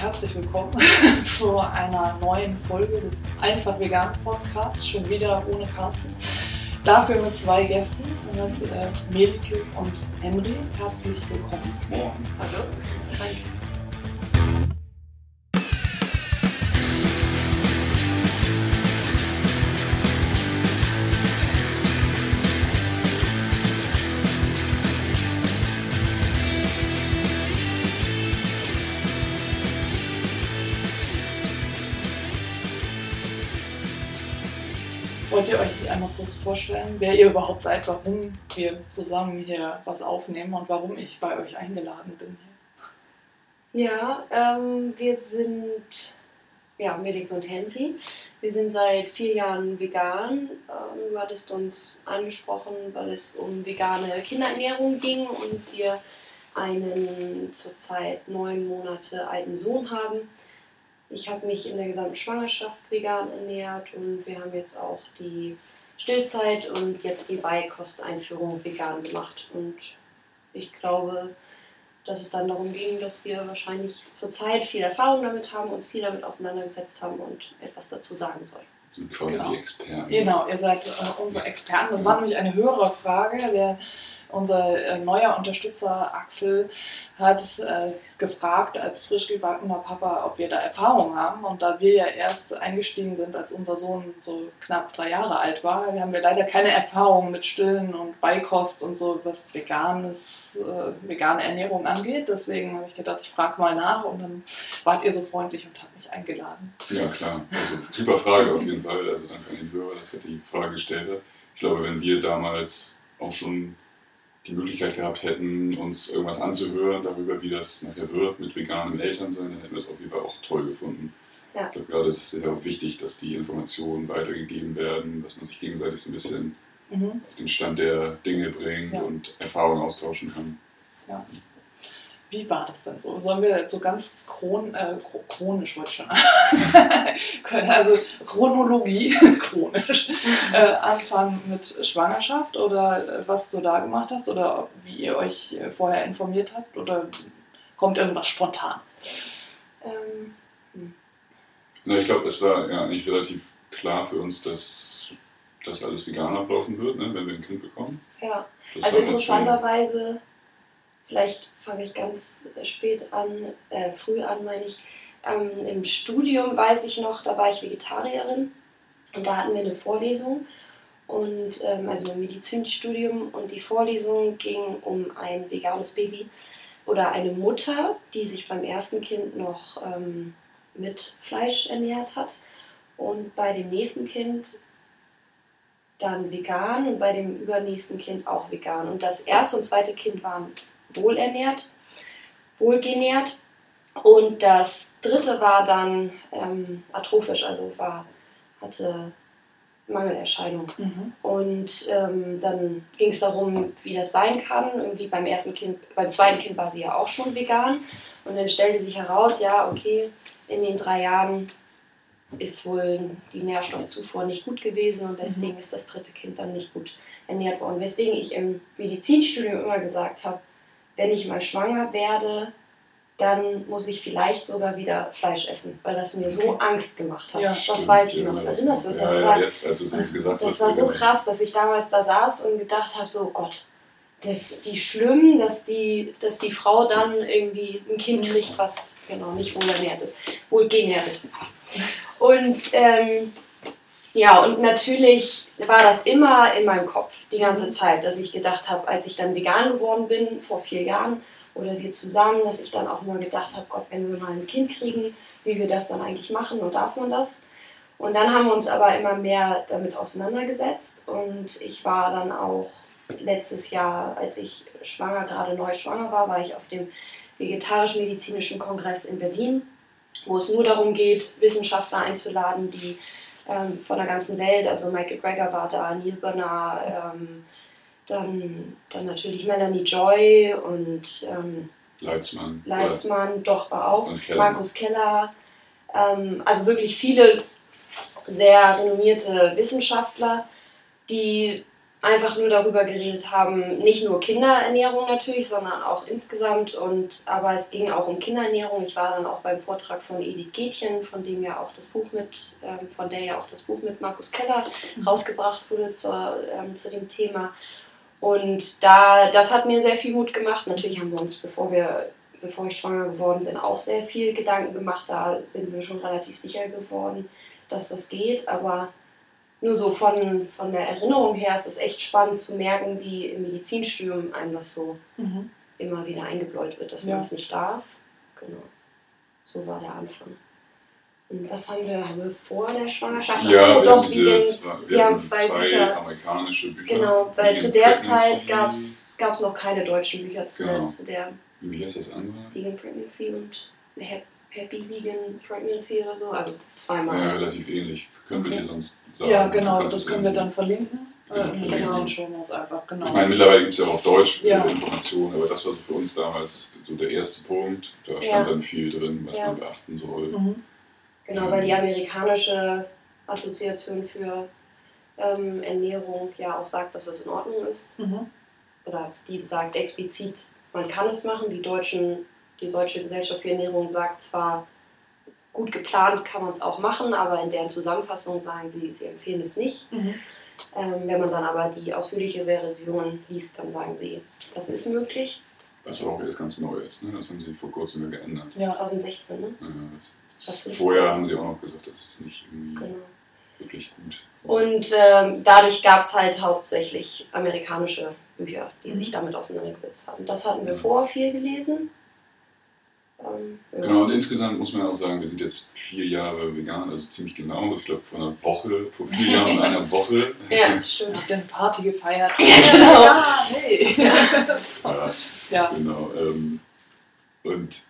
herzlich willkommen zu einer neuen Folge des Einfach Vegan Podcasts. Schon wieder ohne Carsten. Dafür mit zwei Gästen, mit äh, Melike und Henry. Herzlich willkommen. Moin. Hallo. Hi. Kurz vorstellen, wer ihr überhaupt seid, warum wir zusammen hier was aufnehmen und warum ich bei euch eingeladen bin? Ja, ähm, wir sind ja, Melike und Henry. Wir sind seit vier Jahren vegan. Ähm, du hattest uns angesprochen, weil es um vegane Kinderernährung ging und wir einen zurzeit neun Monate alten Sohn haben. Ich habe mich in der gesamten Schwangerschaft vegan ernährt und wir haben jetzt auch die Stillzeit und jetzt die Beikosteinführung vegan gemacht. Und ich glaube, dass es dann darum ging, dass wir wahrscheinlich zurzeit viel Erfahrung damit haben, uns viel damit auseinandergesetzt haben und etwas dazu sagen sollen. Sind quasi Genau. die Experten. Genau, ihr seid äh, unsere Experten. Das war nämlich eine höhere Frage. Der, unser äh, neuer Unterstützer Axel hat äh, gefragt als frisch gebackener Papa, ob wir da Erfahrung haben. Und da wir ja erst eingestiegen sind, als unser Sohn so knapp drei Jahre alt war, haben wir leider keine Erfahrung mit Stillen und Beikost und so, was veganes, äh, vegane Ernährung angeht. Deswegen habe ich gedacht, ich frage mal nach und dann wart ihr so freundlich und habt mich eingeladen. Ja, klar. Also, super Frage auf jeden Fall. Also danke an den Hörer, dass er die Frage gestellt hat. Ich glaube, wenn wir damals auch schon die Möglichkeit gehabt hätten, uns irgendwas anzuhören darüber, wie das nachher wird mit veganem Elternsein, dann hätten wir es auf jeden Fall auch toll gefunden. Ja. Ich glaube, gerade ist es ja wichtig, dass die Informationen weitergegeben werden, dass man sich gegenseitig so ein bisschen Mhm. auf den Stand der Dinge bringt Ja. und Erfahrungen austauschen kann. Ja. Wie war das denn so? Sollen wir jetzt so ganz chron, äh, chro- chronisch, wollte ich schon also Chronologie, chronisch, äh, anfangen mit Schwangerschaft oder äh, was du da gemacht hast oder wie ihr euch äh, vorher informiert habt oder kommt irgendwas Spontanes? Ähm, Na, ich glaube, es war ja eigentlich relativ klar für uns, dass das alles vegan ablaufen wird, ne, wenn wir ein Kind bekommen. ja. Das Also interessanterweise, vielleicht fange ich ganz spät an, äh, früh an, meine ich. Ähm, Im Studium weiß ich noch, da war ich Vegetarierin und da hatten wir eine Vorlesung und ähm, also ein Medizinstudium und die Vorlesung ging um ein veganes Baby oder eine Mutter, die sich beim ersten Kind noch ähm, mit Fleisch ernährt hat und bei dem nächsten Kind dann vegan und bei dem übernächsten Kind auch vegan. Und das erste und zweite Kind waren wohlernährt, wohlgenährt. Und das dritte war dann ähm, atrophisch, also war, hatte Mangelerscheinung. Mhm. Und ähm, dann ging es darum, wie das sein kann. Irgendwie beim ersten Kind, beim zweiten Kind war sie ja auch schon vegan. Und dann stellte sich heraus, ja, okay, in den drei Jahren ist wohl die Nährstoffzufuhr nicht gut gewesen und deswegen ist das dritte Kind dann nicht gut ernährt worden. Weswegen ich im Medizinstudium immer gesagt habe, wenn ich mal schwanger werde, dann muss ich vielleicht sogar wieder Fleisch essen, weil das mir so Angst gemacht hat. Ja, das Stimmt, weiß ich noch. das Erinnerst du? Ja, Das ja, war, jetzt, als gesagt das hast. war so genau. krass, dass ich damals da saß und gedacht habe, so Gott, das, wie schlimm, dass die, dass die Frau dann irgendwie ein Kind kriegt, was genau nicht wohlernährt ist, wohlgenährt ist. Und ähm, ja, und natürlich war das immer in meinem Kopf die ganze. Zeit, dass ich gedacht habe, als ich dann vegan geworden bin, vor vier Jahren, oder wir zusammen, dass ich dann auch immer gedacht habe, Gott, wenn wir mal ein Kind kriegen, wie wir das dann eigentlich machen und darf man das? Und dann haben wir uns aber immer mehr damit auseinandergesetzt und ich war dann auch letztes Jahr, als ich schwanger, gerade neu schwanger war, war ich auf dem vegetarisch-medizinischen Kongress in Berlin, wo es nur darum geht, Wissenschaftler einzuladen, die ähm, von der ganzen Welt, also Michael Greger war da, Neil Bernard, ähm, dann, dann natürlich Melanie Joy und ähm, Leitzmann. Leitzmann, doch war auch, Keller. Markus Keller, ähm, also wirklich viele sehr renommierte Wissenschaftler, die einfach nur darüber geredet haben, nicht nur Kinderernährung natürlich, sondern auch insgesamt. Und, aber es ging auch um Kinderernährung. Ich war dann auch beim Vortrag von Edith Gätchen, von dem ja auch das Buch mit, ähm, von der ja auch das Buch mit Markus Keller rausgebracht wurde zur, ähm, zu dem Thema. Und da, das hat mir sehr viel Mut gemacht. Natürlich haben wir uns, bevor wir bevor ich schwanger geworden bin, auch sehr viel Gedanken gemacht. Da sind wir schon relativ sicher geworden, dass das geht. Aber nur so von, von der Erinnerung her ist es echt spannend zu merken, wie im Medizinstudium einem das so mhm. immer wieder eingebläut wird, dass ja. man es nicht darf. Genau. So war der Anfang. Und was haben wir, haben wir vor der Schwangerschaft? Ja, Achso, wir, doch, haben diese, zwei, wir, wir haben zwei, zwei Bücher. amerikanische Bücher. Genau, weil zu der Zeit gab es noch keine deutschen Bücher zu, genau. zu der. Wie heißt das andere? Vegan Pregnancy und Happy Vegan Pregnancy oder so. Also zweimal. Ja, relativ ähnlich. Können wir dir sonst sagen? Ja, genau, das können wir dann verlinken. Genau, äh, genau. schon uns einfach, genau. Ich meine, mittlerweile gibt es ja auch Deutsch ja. Informationen, aber das war so für uns damals so der erste Punkt. Da stand ja. dann viel drin, was ja. man beachten soll. Mhm. Genau, weil die amerikanische Assoziation für ähm, Ernährung ja auch sagt, dass das in Ordnung ist. Mhm. Oder die sagt explizit, man kann es machen. Die deutschen die Deutsche Gesellschaft für Ernährung sagt zwar, gut geplant kann man es auch machen, aber in deren Zusammenfassung sagen sie, sie empfehlen es nicht. Mhm. Ähm, wenn man dann aber die ausführliche Version liest, dann sagen sie, das ist möglich. Was aber auch jetzt ganz neu ist, ne? das haben sie vor kurzem geändert. Ja, 2016, ne? Ja, das, das vorher haben sie auch noch gesagt, das ist nicht irgendwie genau. wirklich gut. Und ähm, dadurch gab es halt hauptsächlich amerikanische Bücher, die mhm. sich damit auseinandergesetzt haben. Das hatten wir vorher viel gelesen. Ähm, genau, und insgesamt muss man auch sagen, wir sind jetzt vier Jahre vegan, also ziemlich genau. Ich glaube, vor einer Woche, vor vier Jahren und einer Woche. ja, stimmt. Habt ihr eine Party gefeiert? genau. ja, hey. ja, ja, genau. Ähm, und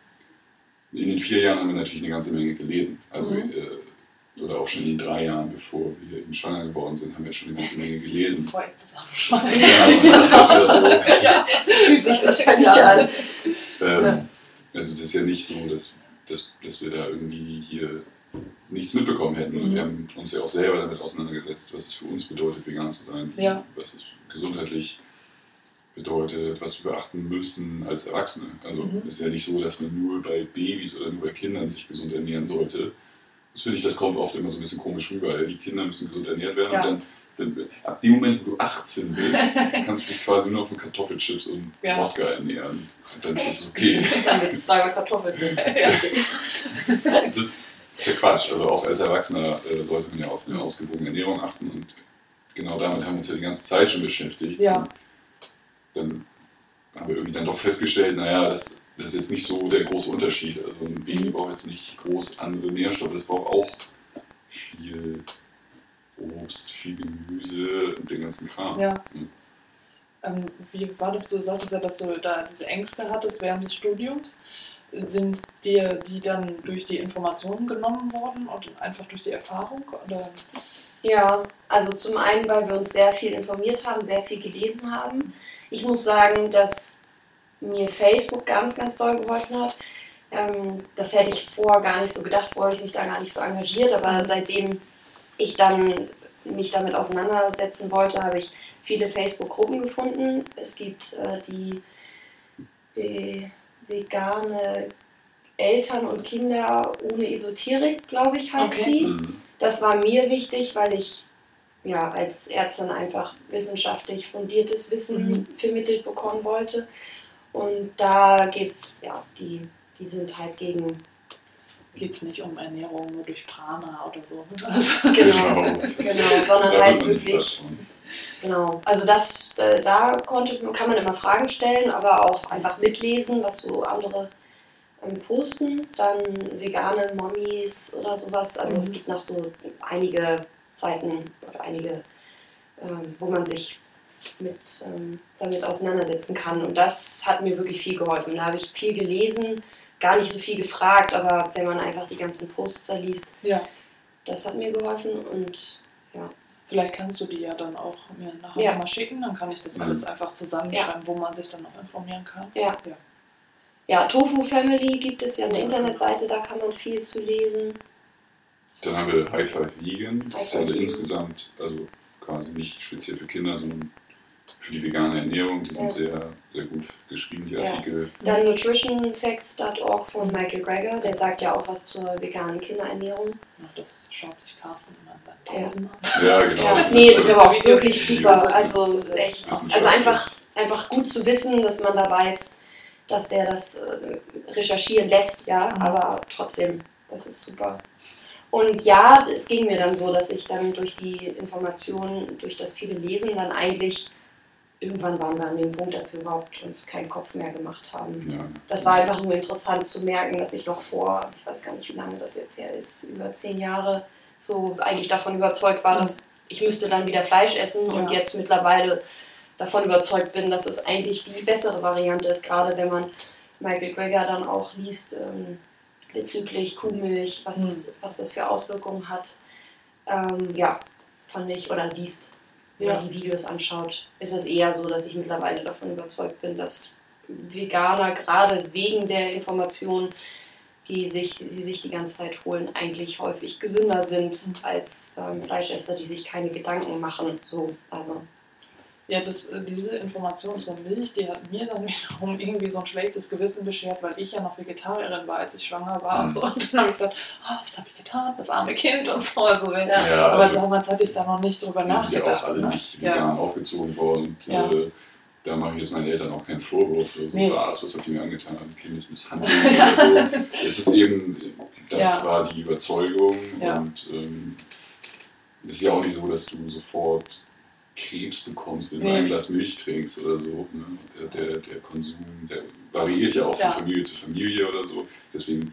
in den vier Jahren haben wir natürlich eine ganze Menge gelesen. Also, mhm. äh, oder auch schon in den drei Jahren, bevor wir eben schwanger geworden sind, haben wir schon eine ganze Menge gelesen. Bevor ihr zusammen schwanger ja, das ist ja so. ja, das fühlt sich wahrscheinlich an. Ähm, also es ist ja nicht so, dass, dass, dass wir da irgendwie hier nichts mitbekommen hätten. Mhm. Wir haben uns ja auch selber damit auseinandergesetzt, was es für uns bedeutet, vegan zu sein, ja. was es gesundheitlich bedeutet, was wir beachten müssen als Erwachsene. Also mhm. es ist ja nicht so, dass man nur bei Babys oder nur bei Kindern sich gesund ernähren sollte. Das finde ich, das kommt oft immer so ein bisschen komisch rüber. Die Kinder müssen gesund ernährt werden ja. und dann ab dem Moment, wo du 18 bist, kannst du dich quasi nur von Kartoffelchips und ja. Wodka ernähren. dann ist es okay. dann wird es zweimal Kartoffeln sind. das ist ja Quatsch. Also auch als Erwachsener äh, sollte man ja auf eine ausgewogene Ernährung achten und genau damit haben wir uns ja die ganze Zeit schon beschäftigt. Ja. Dann haben wir irgendwie dann doch festgestellt, naja, das, das ist jetzt nicht so der große Unterschied. Also ein Baby braucht jetzt nicht groß andere Nährstoffe, das braucht auch viel Obst, viel Gemüse und den ganzen Kram. Ja. Hm. Ähm, wie war das? Du sagtest ja, dass du da diese Ängste hattest während des Studiums. Sind dir die dann durch die Informationen genommen worden und einfach durch die Erfahrung? Oder? Ja, also zum einen, weil wir uns sehr viel informiert haben, sehr viel gelesen haben. Ich muss sagen, dass mir Facebook ganz, ganz doll geholfen hat. Ähm, das hätte ich vorher gar nicht so gedacht, vorher habe ich mich da gar nicht so engagiert, aber seitdem ich dann mich damit auseinandersetzen wollte, habe ich viele Facebook-Gruppen gefunden. Es gibt äh, die Be vegane Eltern und Kinder ohne Esoterik, glaube ich, heißt okay. sie. Mhm. Das war mir wichtig, weil ich ja, als Ärztin einfach wissenschaftlich fundiertes Wissen mhm. vermittelt bekommen wollte. Und da geht es, ja, die, die sind halt gegen geht es nicht um Ernährung nur durch Prana oder so. Also genau, genau, sondern halt wirklich. Genau, also das, äh, da konnte, kann man immer Fragen stellen, aber auch einfach mitlesen, was so andere ähm, posten. Dann vegane Mommies oder sowas. Also mhm. es gibt noch so einige Seiten oder einige, ähm, wo man sich mit, ähm, damit auseinandersetzen kann. Und das hat mir wirklich viel geholfen. Da habe ich viel gelesen gar nicht so viel gefragt, aber wenn man einfach die ganzen Posts liest, ja. das hat mir geholfen und ja. Vielleicht kannst du die ja dann auch mir nachher ja. mal schicken, dann kann ich das mhm. alles einfach zusammenschreiben, ja. wo man sich dann noch informieren kann. Ja. ja. Ja, Tofu Family gibt es ja eine Internetseite, da kann man viel zu lesen. Dann haben wir High Five Vegan, das High ist also insgesamt, also quasi nicht speziell für Kinder, sondern für die vegane Ernährung. Die sind Ja. sehr, sehr gut geschrieben, die Ja. Artikel. Dann nutritionfacts.org von Michael Greger, der sagt ja auch was zur veganen Kinderernährung. Ja, Das schaut sich Carsten immer in seinen Pausen an. Ja, genau. Ja, das nee, ist- das ist aber auch wirklich super. Also echt. Also einfach, einfach gut zu wissen, dass man da weiß, dass der das äh, recherchieren lässt, ja, Mhm. aber trotzdem, das ist super. Und ja, es ging mir dann so, dass ich dann durch die Informationen, durch das viele Lesen dann eigentlich, irgendwann waren wir an dem Punkt, dass wir überhaupt uns keinen Kopf mehr gemacht haben. Ja. Das war einfach nur interessant zu merken, dass ich noch vor, ich weiß gar nicht, wie lange das jetzt her ist, über zehn Jahre so eigentlich davon überzeugt war, dass ich müsste dann wieder Fleisch essen und Ja. jetzt mittlerweile davon überzeugt bin, dass es eigentlich die bessere Variante ist, gerade wenn man Michael Greger dann auch liest ähm, bezüglich Kuhmilch, was, was das für Auswirkungen hat. Ähm, ja, fand ich, oder liest, Ja. oder die Videos anschaut, ist es eher so, dass ich mittlerweile davon überzeugt bin, dass Veganer gerade wegen der Informationen, die sich, die sich die ganze Zeit holen, eigentlich häufig gesünder sind als ähm, Fleischesser, die sich keine Gedanken machen. So, also Ja, das, äh, diese Information zur Milch, die hat mir dann wiederum irgendwie so ein schlechtes Gewissen beschert, weil ich ja noch Vegetarierin war, als ich schwanger war und Mhm. so. Und dann habe ich gedacht, oh, was habe ich getan? Das arme Kind und so. Also, Ja. Ja, aber also, damals hatte ich da noch nicht drüber wir sind ja nachgedacht. auch alle ne? nicht Ja. vegan aufgezogen worden. Und, Ja. äh, da mache ich jetzt meinen Eltern auch keinen Vorwurf oder so, Nee. was, was habt ihr mir angetan? Kindesmisshandlung oder so. Es ist eben, das Ja. war die Überzeugung Ja. und ähm, es ist ja auch nicht so, dass du sofort Krebs bekommst, wenn du ein Glas Milch trinkst oder so. Ne? Der, der, der Konsum, der variiert ja auch Ja. von Familie zu Familie oder so. Deswegen würde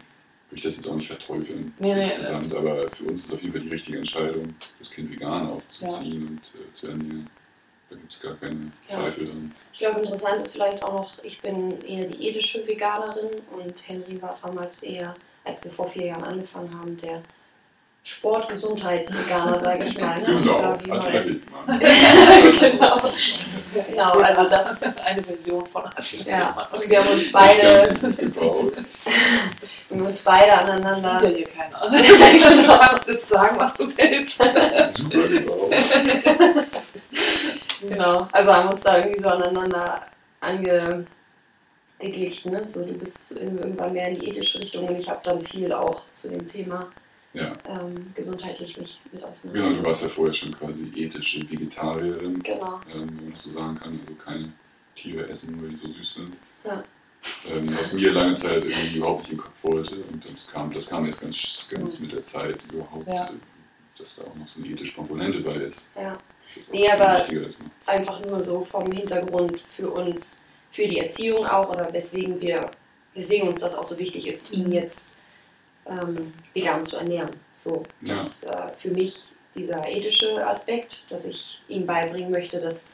ich das jetzt auch nicht verteufeln Nee, nee, insgesamt, aber für uns ist auf jeden Fall die richtige Entscheidung, das Kind vegan aufzuziehen und äh, zu ernähren. Da gibt es gar keine Zweifel dran. ich glaube, interessant ist vielleicht auch noch, ich bin eher die ethische Veganerin und Henry war damals eher, als wir vor vier Jahren angefangen haben, der Sportgesundheitsveganer, sage ich mal. Ne? Genau, Oder wie man- Attila Hildmann. genau. genau, also das ist eine Version von Attila. Ja, und wir haben uns beide, wir haben uns beide Das sieht ja aneinander. hier keiner. du kannst jetzt sagen, was du willst. Super gebaut. Genau, also haben uns da irgendwie so aneinander angeglichen. Ne? So, du bist irgendwann mehr in die ethische Richtung und ich habe dann viel auch zu dem Thema Ja, ähm, gesundheitlich mich mit genau, auseinandergesetzt. du warst ja vorher schon quasi ethische Vegetarierin, Genau, ähm, wenn man das so sagen kann. Also keine Tiere essen, weil die so süß sind. Ja. Ähm, was mir lange Zeit irgendwie überhaupt nicht im Kopf wollte. Und das kam, das kam jetzt ganz, ganz mit der Zeit überhaupt, Ja. äh, dass da auch noch so eine ethische Komponente bei ist. ja. Das ist Nee, aber-? Einfach nur so vom Hintergrund für uns, für die Erziehung auch oder weswegen wir, weswegen uns das auch so wichtig ist, ihn jetzt ähm, vegan zu ernähren. So, Ja. das ist äh, für mich dieser ethische Aspekt, dass ich ihm beibringen möchte, dass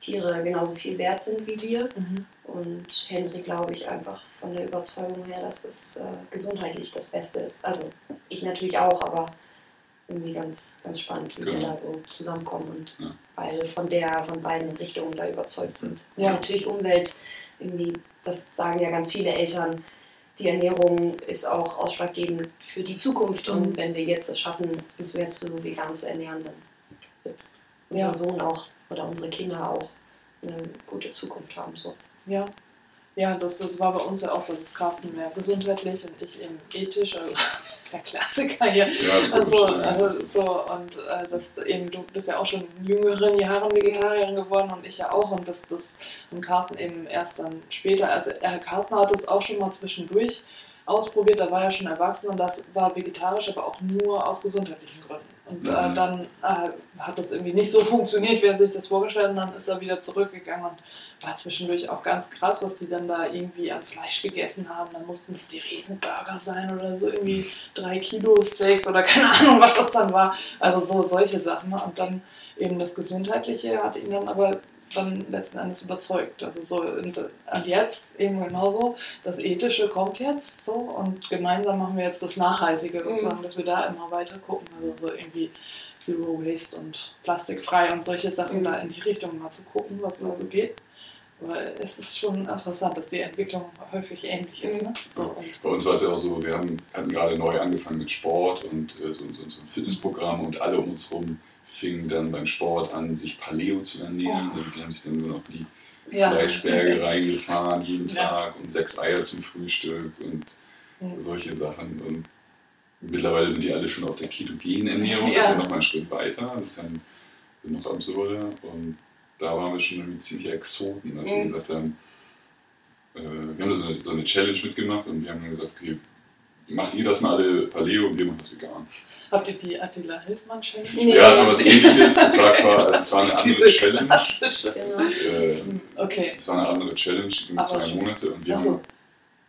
Tiere genauso viel wert sind wie wir. Mhm. Und Henry glaube ich einfach von der Überzeugung her, dass es äh, gesundheitlich das Beste ist. Also ich natürlich auch, aber irgendwie ganz, ganz spannend, wie wir Genau. da so zusammenkommen und Ja. beide von der, von beiden Richtungen da überzeugt sind. Ja. Und natürlich Umwelt, irgendwie, das sagen ja ganz viele Eltern, die Ernährung ist auch ausschlaggebend für die Zukunft. Und Mhm. wenn wir jetzt es schaffen, uns jetzt so vegan zu ernähren, dann wird Ja. unser Sohn auch oder unsere Kinder auch eine gute Zukunft haben. So. Ja. Ja, das, das war bei uns ja auch so, dass Carsten mehr gesundheitlich und ich eben ethisch, also der Klassiker hier. Ja, Also, also so, und äh, das eben, du bist ja auch schon in jüngeren Jahren Vegetarierin geworden und ich ja auch. Und das, das und Carsten eben erst dann später. Also äh, Carsten hat es auch schon mal zwischendurch ausprobiert, da war er schon erwachsen und das war vegetarisch, aber auch nur aus gesundheitlichen Gründen. Und äh, dann äh, hat das irgendwie nicht so funktioniert, wie er sich das vorgestellt hat. Und dann ist er wieder zurückgegangen und war zwischendurch auch ganz krass, was die dann da irgendwie an Fleisch gegessen haben. Dann mussten es die Riesenburger sein oder so irgendwie drei Kilo Steaks oder keine Ahnung, was das dann war. Also so solche Sachen. Und dann eben das Gesundheitliche hat ihn dann aber dann letzten Endes überzeugt. Also so und, und jetzt eben genauso. Das Ethische kommt jetzt so und gemeinsam machen wir jetzt das Nachhaltige Mhm. sozusagen, dass wir da immer weiter gucken. Also so irgendwie Zero Waste und plastikfrei und solche Sachen Mhm. da in die Richtung mal zu gucken, was da so geht. Aber es ist schon interessant, dass die Entwicklung häufig ähnlich ist. Ne? So, und Bei uns war es ja auch so, wir haben, hatten gerade neu angefangen mit Sport und äh, so, so, so ein Fitnessprogramm und alle um uns herum fingen dann beim Sport an, sich Paleo zu ernähren. Oh. Also die haben sich dann nur noch die Ja. Fleischberge reingefahren jeden Ja. Tag und sechs Eier zum Frühstück und Mhm. solche Sachen. Und mittlerweile sind die alle schon auf der ketogenen Ernährung. Das Ja. ist ja noch mal ein Schritt weiter. Das ist dann noch absurder. Und da waren wir schon irgendwie ziemlich Exoten, wir Mhm. gesagt haben, äh, wir haben so eine, so eine Challenge mitgemacht und wir haben dann gesagt, okay, macht ihr das mal alle Paleo und wir machen das vegan. Habt ihr die Attila Hildmann Challenge? Nee. Ja, es war was ähnliches. Es war, quasi- es war eine andere Diese Challenge. Genau. Äh, Okay. es war eine andere Challenge, die ging Aber zwei schon- Monate und wir so. haben,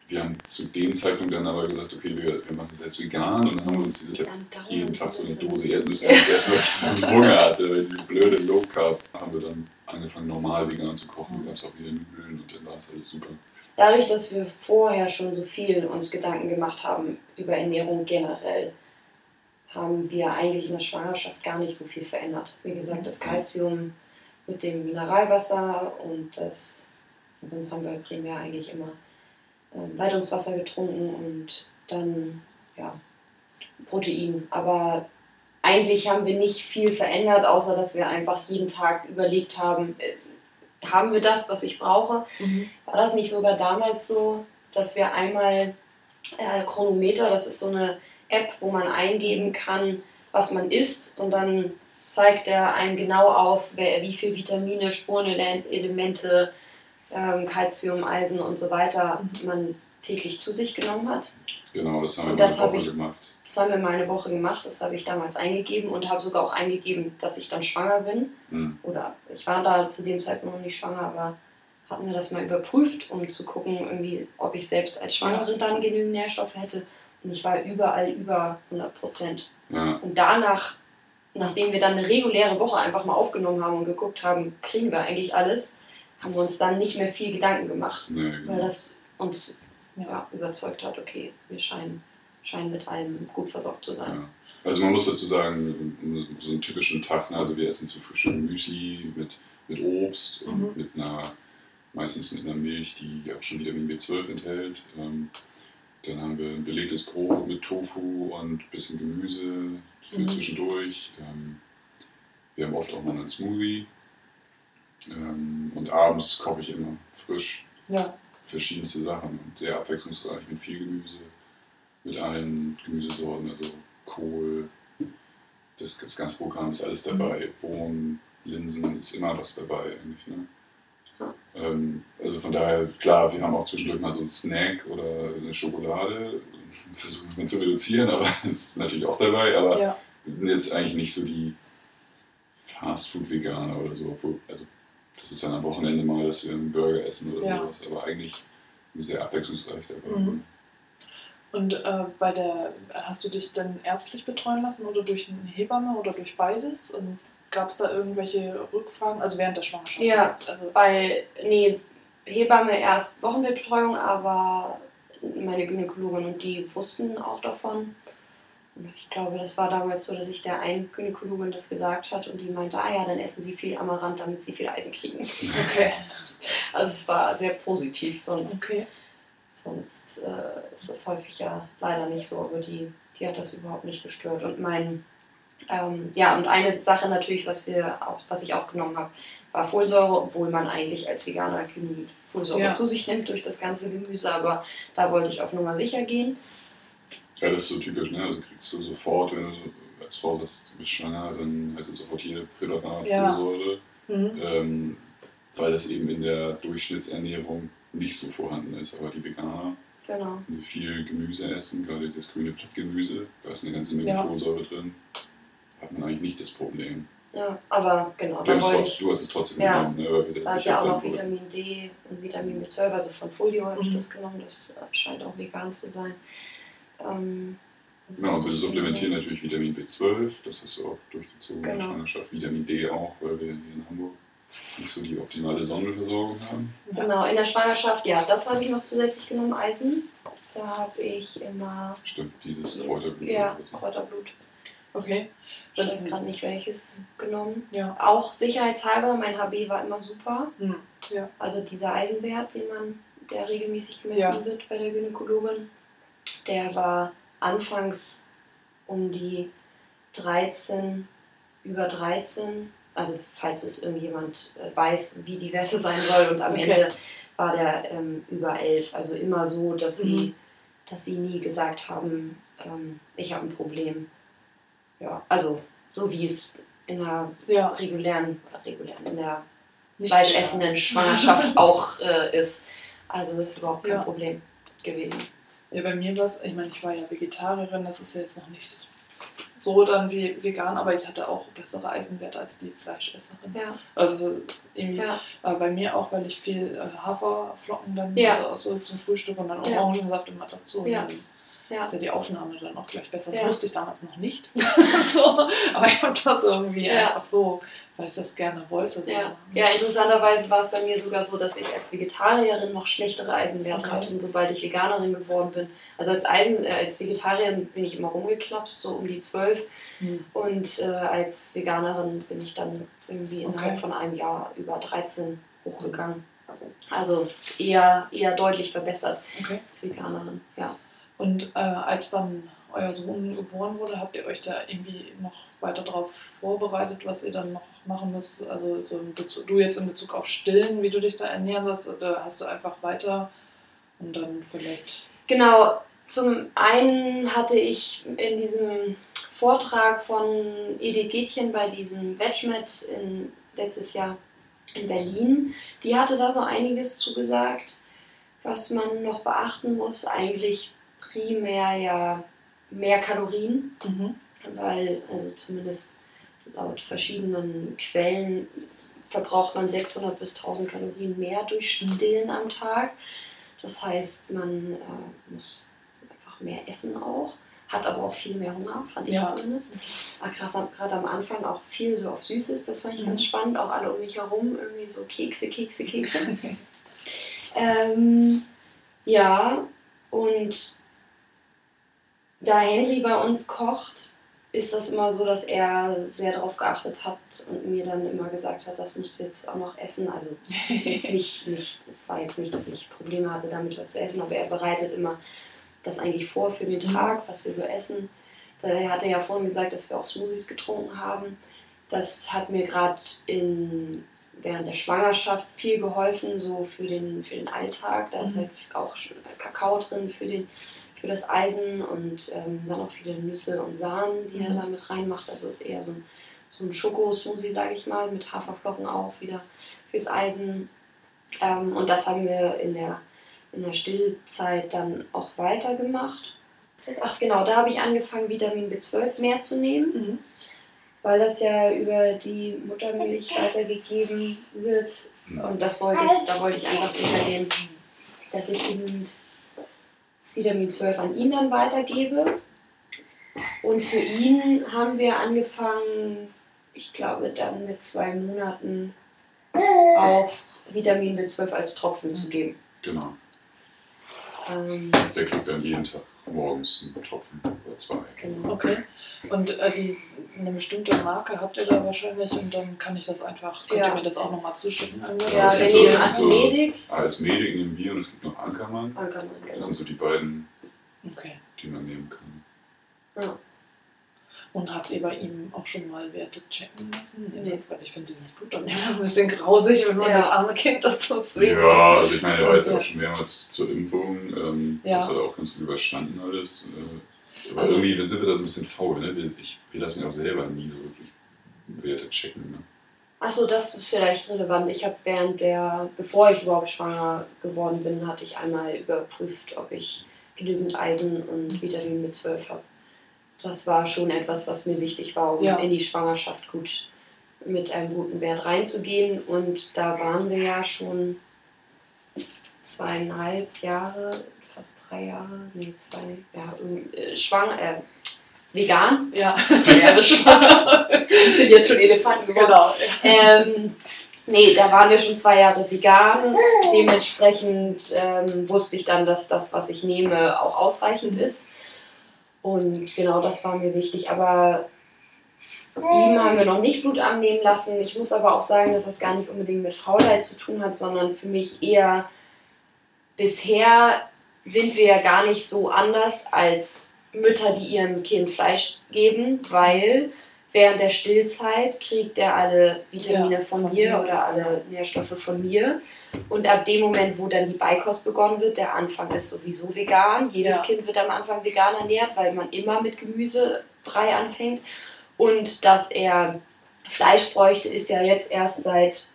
wir haben zu dem Zeitpunkt dann aber gesagt, okay, wir, wir machen das jetzt vegan und dann haben wir uns diese, Dann jeden Tag so eine das. Dose Erdnüsse gegessen, weil ich so einen Hunger hatte. Weil die blöde Low Carb haben wir dann angefangen, normal vegan zu kochen. Da gab es auch wieder Nudeln und dann war es alles super. Dadurch, dass wir vorher schon so viel uns Gedanken gemacht haben über Ernährung generell, haben wir eigentlich in der Schwangerschaft gar nicht so viel verändert. Wie gesagt, das Kalzium mit dem Mineralwasser und das, sonst haben wir primär eigentlich immer ähm, Leitungswasser getrunken und dann ja, Protein. Aber eigentlich haben wir nicht viel verändert, außer dass wir einfach jeden Tag überlegt haben, äh, haben wir das, was ich brauche? Mhm. War das nicht sogar damals so, dass wir einmal äh, Chronometer, das ist so eine App, wo man eingeben kann, was man isst und dann zeigt er einem genau auf, wer, wie viel Vitamine, Spurenelemente, ähm, Calcium, Eisen und so weiter man täglich zu sich genommen hat. Genau, das haben wir Und mal das eine Woche ich- gemacht. Das haben wir mal eine Woche gemacht, das habe ich damals eingegeben und habe sogar auch eingegeben, dass ich dann schwanger bin. Hm. Oder ich war da zu dem Zeitpunkt noch nicht schwanger, aber hatten wir das mal überprüft, um zu gucken, irgendwie, ob ich selbst als Schwangere dann genügend Nährstoffe hätte. Und ich war überall über 100 Prozent. Ja, Und danach, nachdem wir dann eine reguläre Woche einfach mal aufgenommen haben und geguckt haben, kriegen wir eigentlich alles, haben wir uns dann nicht mehr viel Gedanken gemacht, nee, weil genau. das uns ja, überzeugt hat, okay, wir scheinen, scheinen mit allem gut versorgt zu sein. Ja. Also man muss dazu sagen, so einen typischen Tag, ne, also wir essen zum Frühstück Müsli mit, mit Obst und Mhm. mit einer, meistens mit einer Milch, die auch schon Vitamin B12 enthält. Ähm, dann haben wir ein belegtes Brot mit Tofu und ein bisschen Gemüse für Mhm. zwischendurch. Ähm, wir haben oft auch mal einen Smoothie. Ähm, und abends koche ich immer frisch Ja. Verschiedenste Sachen und sehr abwechslungsreich mit viel Gemüse, mit allen Gemüsesorten, also Kohl, das, das ganze Programm ist alles dabei, Bohnen, Linsen, ist immer was dabei eigentlich. Ne? Ähm, also von daher, klar, wir haben auch zwischendurch mal so einen Snack oder eine Schokolade, versuchen wir zu reduzieren, aber das ist natürlich auch dabei, aber ja. wir sind jetzt eigentlich nicht so die Fastfood-Veganer oder so, obwohl, also das ist dann am Wochenende mal, dass wir einen Burger essen oder Ja. sowas, aber eigentlich sehr abwechslungsreich dabei. Mhm. Und äh, bei der, hast du dich dann ärztlich betreuen lassen oder durch eine Hebamme oder durch beides? Und gab es da irgendwelche Rückfragen? Also während der Schwangerschaft? Ja. Also, Weil, nee, Hebamme erst Wochenbettbetreuung, aber meine Gynäkologin und die wussten auch davon. Ich glaube, das war damals so, dass ich der einen Gynäkologin das gesagt hat und die meinte, ah ja, dann essen sie viel Amaranth, damit sie viel Eisen kriegen. okay. Also es war sehr positiv, sonst, Okay. sonst äh, ist das häufig ja leider nicht so, aber die, die hat das überhaupt nicht gestört. Und mein, ähm, ja, und eine Sache natürlich, was wir auch, was ich auch genommen habe, war Folsäure, obwohl man eigentlich als Veganer Folsäure Ja. zu sich nimmt durch das ganze Gemüse, aber da wollte ich auf Nummer sicher gehen. Ja, das ist so typisch, ne? Also kriegst du sofort, wenn du als Frau sagst, du bist schwanger, dann heißt es sofort hier Präparat, Ja. Folsäure, Mhm. ähm, weil das eben in der Durchschnittsernährung nicht so vorhanden ist. Aber die Veganer, Genau. wenn sie viel Gemüse essen, gerade dieses grüne Blattgemüse, da ist eine ganze Menge Ja. Folsäure drin, hat man eigentlich nicht das Problem. Ja, aber genau, Du, hast trotz, du hast es trotzdem Ja. genommen, ne? Da ist ja auch noch. Vitamin D und Vitamin B12, also von Folio habe ich Mhm. das genommen, das scheint auch vegan zu sein. Ähm, Genau, und wir supplementieren natürlich Vitamin B12, das hast du auch durchgezogen in der Genau. Schwangerschaft. Vitamin D auch, weil wir hier in Hamburg nicht so die optimale Sonnenversorgung haben. Genau, in der Schwangerschaft, ja, das habe ich noch zusätzlich genommen, Eisen. Da habe ich immer Stimmt, dieses Kräuterblut. ja, so. Kräuterblut. Okay. Ich weiß gerade nicht welches genommen. Ja. Auch sicherheitshalber, mein HB war immer super. Hm. Ja. Also dieser Eisenwert, den man, der regelmäßig gemessen Ja. wird bei der Gynäkologin, der war anfangs um die 13 über 13. Also falls es irgendjemand äh, weiß, wie die Werte sein sollen. Und am Okay. Ende war der ähm, über 11. Also immer so, dass, sie, Mhm. dass sie nie gesagt haben, ähm, ich habe ein Problem. Ja, also so wie es in der Ja, regulären, regulären in der nicht fleischessenden Schwangerschaft auch äh, ist. Also das ist überhaupt kein Ja. Problem gewesen. Ja, bei mir war es, ich meine, ich war ja Vegetarierin, das ist ja jetzt noch nicht so dann wie vegan, aber ich hatte auch bessere Eisenwerte als die Fleischesserin. Ja, Also irgendwie ja, war bei mir auch, weil ich viel äh, Haferflocken dann Ja. also auch so zum Frühstück und dann. Orangensaft immer dazu. Ja. dann ja. ist ja die Aufnahme dann auch gleich besser. Das Ja. wusste ich damals noch nicht. so, aber ich habe das irgendwie Ja. einfach so, weil ich das gerne wollte. So. Ja. ja, interessanterweise war es bei mir sogar so, dass ich als Vegetarierin noch schlechtere Eisenwerte Okay. hatte, und sobald ich Veganerin geworden bin. Also als, Eisen, äh, als Vegetarierin bin ich immer rumgeknapst, so um die 12. Hm. Und äh, als Veganerin bin ich dann irgendwie innerhalb Okay. von einem Jahr über 13 hochgegangen. Also eher, eher deutlich verbessert Okay. als Veganerin, ja. Und äh, als dann euer Sohn geboren wurde, habt ihr euch da irgendwie noch weiter darauf vorbereitet, was ihr dann noch machen müsst? Also so Bezug, du jetzt in Bezug auf Stillen, wie du dich da ernähren sollst, oder hast du einfach weiter und dann vielleicht. Genau, zum einen hatte ich in diesem Vortrag von Edith Gätchen bei diesem Vegmet in, letztes Jahr in Berlin, die hatte da so einiges zugesagt, was man noch beachten muss. Eigentlich primär ja mehr Kalorien, weil also zumindest laut verschiedenen Quellen verbraucht man 600 bis 1000 Kalorien mehr durch Stillen am Tag. Das heißt, man äh, muss einfach mehr essen auch, hat aber auch viel mehr Hunger, fand ich Ja. zumindest. Krass, gerade am Anfang auch viel so auf Süßes, das fand ich Mhm. ganz spannend. Auch alle um mich herum irgendwie so Kekse, Kekse, Kekse. ähm, ja, und da Henry bei uns kocht, ist das immer so, dass er sehr darauf geachtet hat und mir dann immer gesagt hat, das musst du jetzt auch noch essen. Also jetzt nicht, nicht, es war jetzt nicht, dass ich Probleme hatte, damit was zu essen, aber er bereitet immer das eigentlich vor für den Tag, was wir so essen. Er hatte ja vorhin gesagt, dass wir auch Smoothies getrunken haben. Das hat mir gerade während der Schwangerschaft viel geholfen, so für den, für den Alltag. Da ist Mhm. halt auch schon Kakao drin für, den, für das Eisen und ähm, dann auch viele Nüsse und Samen, die er Mhm. da mit reinmacht. Also ist eher so ein, so ein Schoko-Smoothie, sage ich mal, mit Haferflocken auch wieder fürs Eisen. Ähm, und das haben wir in der, in der Stillzeit dann auch weitergemacht. Ach genau, da habe ich angefangen, Vitamin B12 mehr zu nehmen Mhm. weil das ja über die Muttermilch weitergegeben wird. Und das wollte ich, da wollte ich einfach sicher gehen, dass ich genügend Vitamin 12 an ihn dann weitergebe. Und für ihn haben wir angefangen, ich glaube dann mit zwei Monaten auch Vitamin B12 als Tropfen zu geben. Genau. Ähm, Der kriegt dann jeden Tag morgens einen Tropfen oder zwei. genau. Okay. Und äh, die, eine bestimmte Marke habt ihr da wahrscheinlich und dann kann ich das einfach, könnt Ja. ihr mir das auch nochmal zuschicken? Ja, Also wir nehmen gibt so- Asmedic. AS Medic nehmen wir und es gibt noch Ankermann. Kann man, Das genau. sind so die beiden, Okay. die man nehmen kann. Ja. Und habt ihr bei ihm auch schon mal Werte checken lassen? Nee. Weil ich finde dieses Blut dann immer ein bisschen grausig, wenn man Ja. das arme Kind dazu zwingen muss. Ja, also ich meine, er war jetzt auch schon mehrmals zur Impfung. Ähm, Ja. Das hat er auch ganz gut überstanden alles. Äh, aber Also- irgendwie sind wir da so ein bisschen faul. Ne? Wir, ich, wir lassen ja auch selber nie so wirklich Werte checken. Ne? Achso, das ist vielleicht relevant. Ich habe während der, bevor ich überhaupt schwanger geworden bin, hatte ich einmal überprüft, ob ich genügend Eisen und Vitamin B12 habe. Das war schon etwas, was mir wichtig war, um Ja. in die Schwangerschaft gut mit einem guten Wert reinzugehen. Und da waren wir ja schon zweieinhalb Jahre, fast drei Jahre, nee, zwei, ja, äh, schwanger, äh, vegan. Ja, Ja, schwanger. sind jetzt schon Elefanten geworden. genau. Ähm, nee, da waren wir schon zwei Jahre vegan. Dementsprechend ähm, wusste ich dann, dass das, was ich nehme, auch ausreichend ist. Und genau das war mir wichtig. Aber ihm haben wir noch nicht Blut annehmen lassen. Ich muss aber auch sagen, dass das gar nicht unbedingt mit Faulheit zu tun hat, sondern für mich eher bisher sind wir ja gar nicht so anders als Mütter, die ihrem Kind Fleisch geben, weil während der Stillzeit kriegt er alle Vitamine Ja, von, von mir dir, oder alle Nährstoffe von mir. Und ab dem Moment, wo dann die Beikost begonnen wird, der Anfang ist sowieso vegan. Jedes Ja. Kind wird am Anfang vegan ernährt, weil man immer mit Gemüsebrei anfängt. Und dass er Fleisch bräuchte, ist ja jetzt erst seit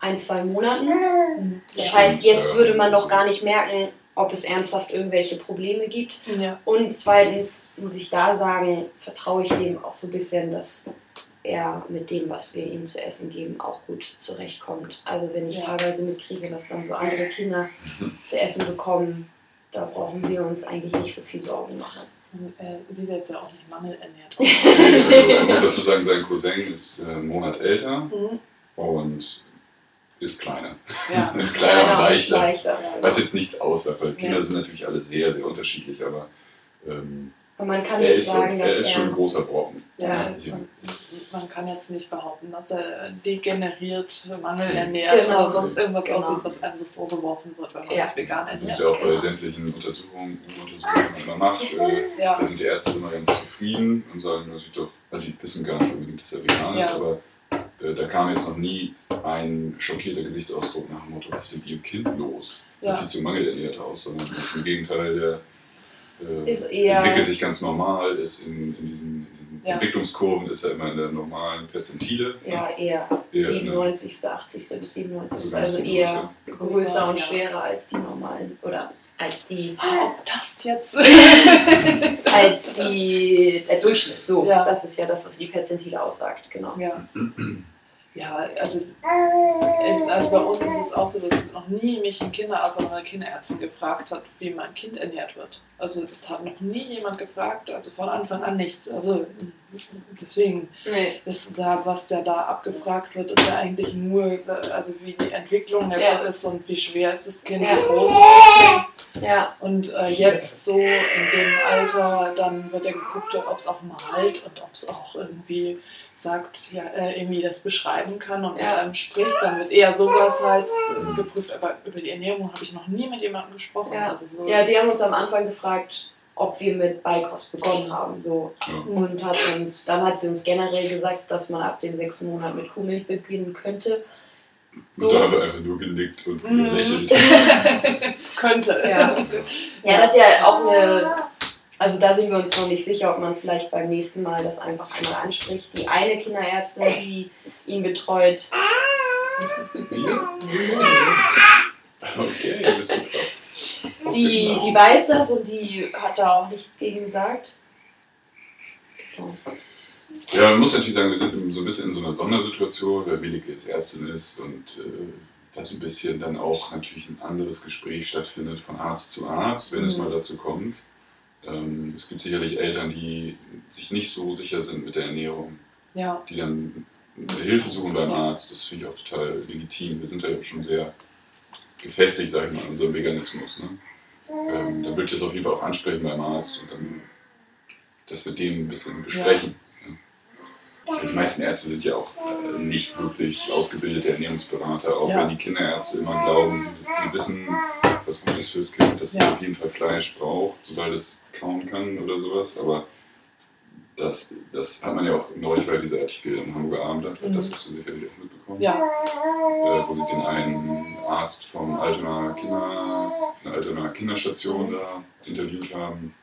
ein, zwei Monaten. Das Ja. heißt, jetzt würde man noch gar nicht merken, ob es ernsthaft irgendwelche Probleme gibt. Ja. Und zweitens muss ich da sagen, vertraue ich dem auch so ein bisschen, dass er mit dem, was wir ihm zu essen geben, auch gut zurechtkommt. Also wenn ich Ja. teilweise mitkriege, dass dann so andere Kinder zu essen bekommen, da brauchen wir uns eigentlich nicht so viel Sorgen machen. Er sieht jetzt ja auch nicht mangelernährt aus. Also, ich muss dazu sagen, sein Cousin ist äh, einen Monat älter Mhm. und ist kleiner. Ja. Kleiner und Kleiner leichter. leichter. Was jetzt nichts aussagt, weil Kinder Ja. sind natürlich alle sehr, sehr unterschiedlich, aber ähm, Und man kann er, nicht ist, sagen, er dass ist schon ein er... großer Brocken. Ja, Ja. man, kann jetzt nicht behaupten, dass er degeneriert, mangelernährt Genau. oder sonst irgendwas Genau. aussieht, was einem so vorgeworfen wird, wenn man Ja. sich vegan Das ist ernährt. ja auch bei Genau. sämtlichen Untersuchungen, Untersuchungen, die man macht. Äh, Ja, Da sind die Ärzte immer ganz zufrieden und sagen, das sieht doch, also die wissen gar nicht unbedingt, dass er vegan ist, Ja. aber äh, da kam jetzt noch nie ein schockierter Gesichtsausdruck nach dem Motto, was ist denn Ihrem Kind los? Das Ja. sieht so mangelernährt aus, sondern im Gegenteil, der äh, entwickelt sich ganz normal, ist in, in diesen Ja. Entwicklungskurven ist er immer in der normalen Perzentile. Ja, eher Eher, ne, 97., 80. bis 97. sogar ein Also eher größer. größer und Ja. schwerer als die normalen. Oder als die ob das jetzt. als die, der Durchschnitt. So, Ja. das ist ja das, was die Perzentile aussagt, genau. ja. Ja, also, äh, also bei uns ist es auch so, dass noch nie mich ein Kinderarzt oder eine Kinderärztin gefragt hat, wie mein Kind ernährt wird. Also das hat noch nie jemand gefragt, also von Anfang an nicht. Also deswegen, Nee. ist da, was da, da abgefragt wird, ist ja eigentlich nur, also wie die Entwicklung jetzt Ja. ist und wie schwer ist das Kind, Ja. wie groß ist das Kind. Ja, Und äh, jetzt so in dem Alter, dann wird ja geguckt, ob es auch malt und ob es auch irgendwie sagt, ja, äh, irgendwie das beschreiben kann und mit Ja. einem spricht. Dann wird eher sowas halt äh, geprüft. Aber über die Ernährung habe ich noch nie mit jemandem gesprochen. Ja. Also so, ja, die haben uns am Anfang gefragt, ob wir mit Beikost begonnen haben. So. Ja. Und hat uns, dann hat sie uns generell gesagt, dass man ab dem sechsten Monat mit Kuhmilch beginnen könnte. So. Und da haben wir einfach nur genickt und Mhm. gelächelt. könnte. Ja. Ja, das ist ja auch eine. Also da sind wir uns noch nicht sicher, ob man vielleicht beim nächsten Mal das einfach einmal anspricht. Die eine Kinderärztin, die ihn betreut, Okay, alles gut. Die, die weiß das und die hat da auch nichts gegen gesagt. Genau. Ja, man muss natürlich sagen, wir sind so ein bisschen in so einer Sondersituation, weil Willige jetzt Ärztin ist und äh, da so ein bisschen dann auch natürlich ein anderes Gespräch stattfindet von Arzt zu Arzt, wenn es Mhm. mal dazu kommt. Ähm, es gibt sicherlich Eltern, die sich nicht so sicher sind mit der Ernährung, Ja, die dann Hilfe suchen beim Arzt. Das finde ich auch total legitim. Wir sind ja schon sehr gefestigt, sage ich mal, in unserem Veganismus. Ne? Ähm, dann würde ich das auf jeden Fall auch ansprechen beim Arzt und dann das mit dem ein bisschen besprechen. Ja. Die meisten Ärzte sind ja auch äh, nicht wirklich ausgebildete Ernährungsberater, auch Ja. wenn die Kinderärzte immer glauben, sie wissen, was gut ist fürs Kind, dass Ja. auf jeden Fall Fleisch braucht, sobald es kauen kann oder sowas. Aber das, das hat man ja auch neulich bei dieser Artikel im Hamburger Abendblatt, Mhm. das hast du sicherlich auch mitbekommen ja, äh, wo sie den einen Arzt vom Altonaer Kinder, von der Altonaer Kinderstation da interviewt haben.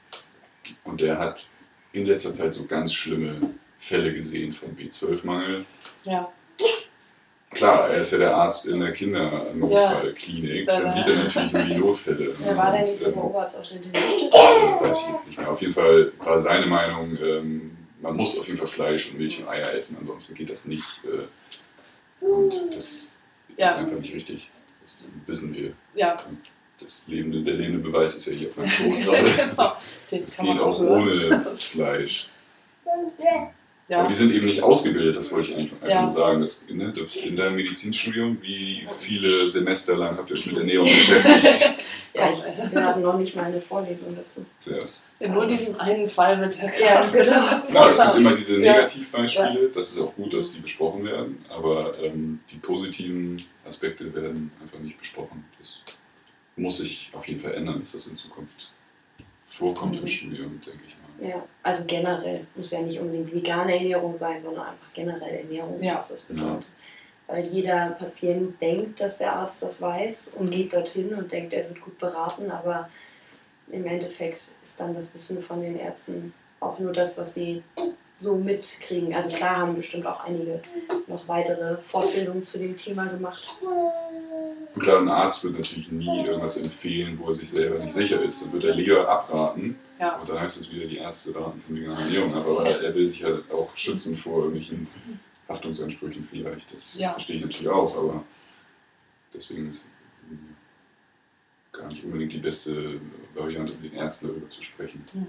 Und der hat in letzter Zeit so ganz schlimme Fälle gesehen von B12-Mangel. ja. Klar, er ist ja der Arzt in der Kindernotfallklinik. Ja. Dann sieht er natürlich nur die Notfälle. Wer war Und, nicht so ähm, Oberarzt auf der Intensivstation? äh, weiß ich jetzt nicht mehr. Auf jeden Fall war seine Meinung, ähm, man muss auf jeden Fall Fleisch und Milch und Eier essen, ansonsten geht das nicht. Äh, und das ist Ja. einfach nicht richtig. Das wissen wir. Ja, Das lebende, der lebende Beweis ist ja hier auf meinem Schoß gerade. genau. Den kann geht auch hören. ohne Fleisch. Aber Ja, die sind eben nicht ausgebildet, das wollte ich eigentlich einfach Ja. nur sagen. Das, ne, das in deinem Medizinstudium, wie viele Semester lang habt ihr euch mit Ernährung beschäftigt? Ja, ich, wir hatten noch nicht mal eine Vorlesung dazu. Ja. nur diesen einen Fall mit der Ja, Klasse. genau. Klar, es gibt immer diese Ja. Negativbeispiele, das ist auch gut, dass die besprochen werden, aber ähm, die positiven Aspekte werden einfach nicht besprochen. Das muss sich auf jeden Fall ändern, dass das in Zukunft vorkommt im Mhm. Studium, denke ich mal. Ja, also generell muss ja nicht unbedingt vegane Ernährung sein, sondern einfach generell Ernährung, Ja. was das bedeutet. Weil jeder Patient denkt, dass der Arzt das weiß und Mhm. geht dorthin und denkt, er wird gut beraten, aber im Endeffekt ist dann das Wissen von den Ärzten auch nur das, was sie so mitkriegen. Also klar haben bestimmt auch einige noch weitere Fortbildungen zu dem Thema gemacht. Und klar, ein Arzt wird natürlich nie irgendwas empfehlen, wo er sich selber nicht sicher ist. Dann wird er lieber abraten. Ja. Und dann heißt es wieder, die Ärzte raten von veganer Ernährung ab. Aber er will sich halt auch schützen vor irgendwelchen Haftungsansprüchen vielleicht. Das Ja. verstehe ich natürlich auch, aber deswegen ist gar nicht unbedingt die beste Variante, mit den Ärzten darüber zu sprechen. Hm,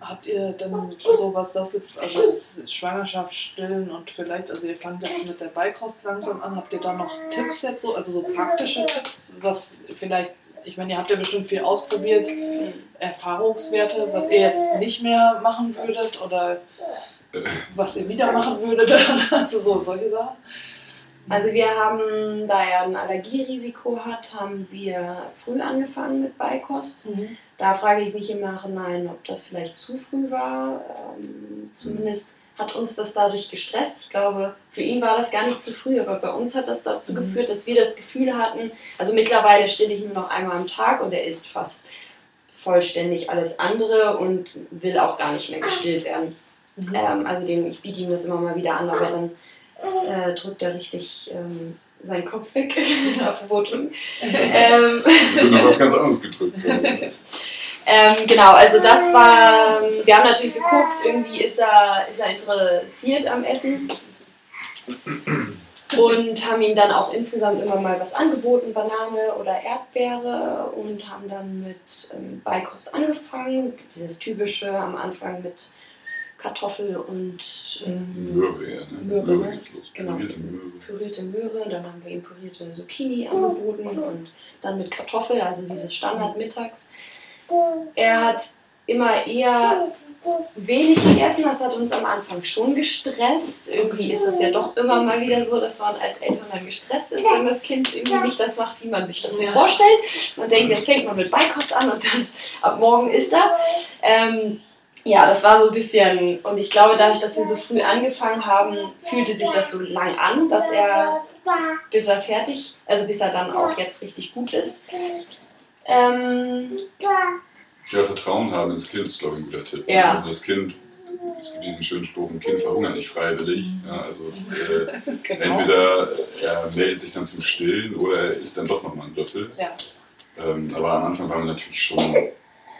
Habt ihr denn so, was das jetzt, also Schwangerschaft stillen und vielleicht, also ihr fangt jetzt mit der Beikost langsam an, habt ihr da noch Tipps jetzt so, also so praktische Tipps, was vielleicht, ich meine, ihr habt ja bestimmt viel ausprobiert, Erfahrungswerte, was ihr jetzt nicht mehr machen würdet oder was ihr wieder machen würdet, also so solche Sachen? Also wir haben, da er ein Allergierisiko hat, haben wir früh angefangen mit Beikost. Da frage ich mich im Nachhinein, ob das vielleicht zu früh war. Ähm, zumindest hat uns das dadurch gestresst. Ich glaube, für ihn war das gar nicht zu früh, aber bei uns hat das dazu Mhm. geführt, dass wir das Gefühl hatten, also mittlerweile stille ich nur noch einmal am Tag und er isst fast vollständig alles andere und will auch gar nicht mehr gestillt werden. Mhm. Ähm, also dem, ich biete ihm das immer mal wieder an, aber dann äh, drückt er richtig ähm, seinen Kopf weg. Apropos drücken. ähm, Ich wird noch was ganz anderes gedrückt. ähm, genau, also das war, wir haben natürlich geguckt, irgendwie ist er, ist er interessiert am Essen und haben ihm dann auch insgesamt immer mal was angeboten, Banane oder Erdbeere und haben dann mit ähm, Beikost angefangen, dieses typische am Anfang mit Kartoffel und ähm, Möhre, ja. Ne? Möhre, Möhre ne? Genau. Pürierte Möhre. pürierte Möhre, dann haben wir ihm pürierte Zucchini angeboten und dann mit Kartoffel, also dieses Standard mittags. Er hat immer eher wenig gegessen, das hat uns am Anfang schon gestresst. Irgendwie ist das ja doch immer mal wieder so, dass man als Eltern dann gestresst ist, wenn das Kind irgendwie nicht das macht, wie man sich das so Ja. vorstellt. Man denkt, jetzt fängt man mit Beikost an und dann ab morgen ist er. Ähm, ja, das war so ein bisschen, und ich glaube, dadurch, dass wir so früh angefangen haben, fühlte sich das so lang an, dass er, bis er fertig, also bis er dann auch jetzt richtig gut ist. Ähm, Ja, Vertrauen haben ins Kind ist, glaube ich, ein guter Tipp. Ja. Also das Kind, es gibt diesen schönen Spruch, ein Kind verhungert nicht freiwillig. Ja, also äh, Genau. entweder er meldet sich dann zum Stillen oder er isst dann doch nochmal einen Löffel. Ja. Ähm, aber am Anfang waren wir natürlich schon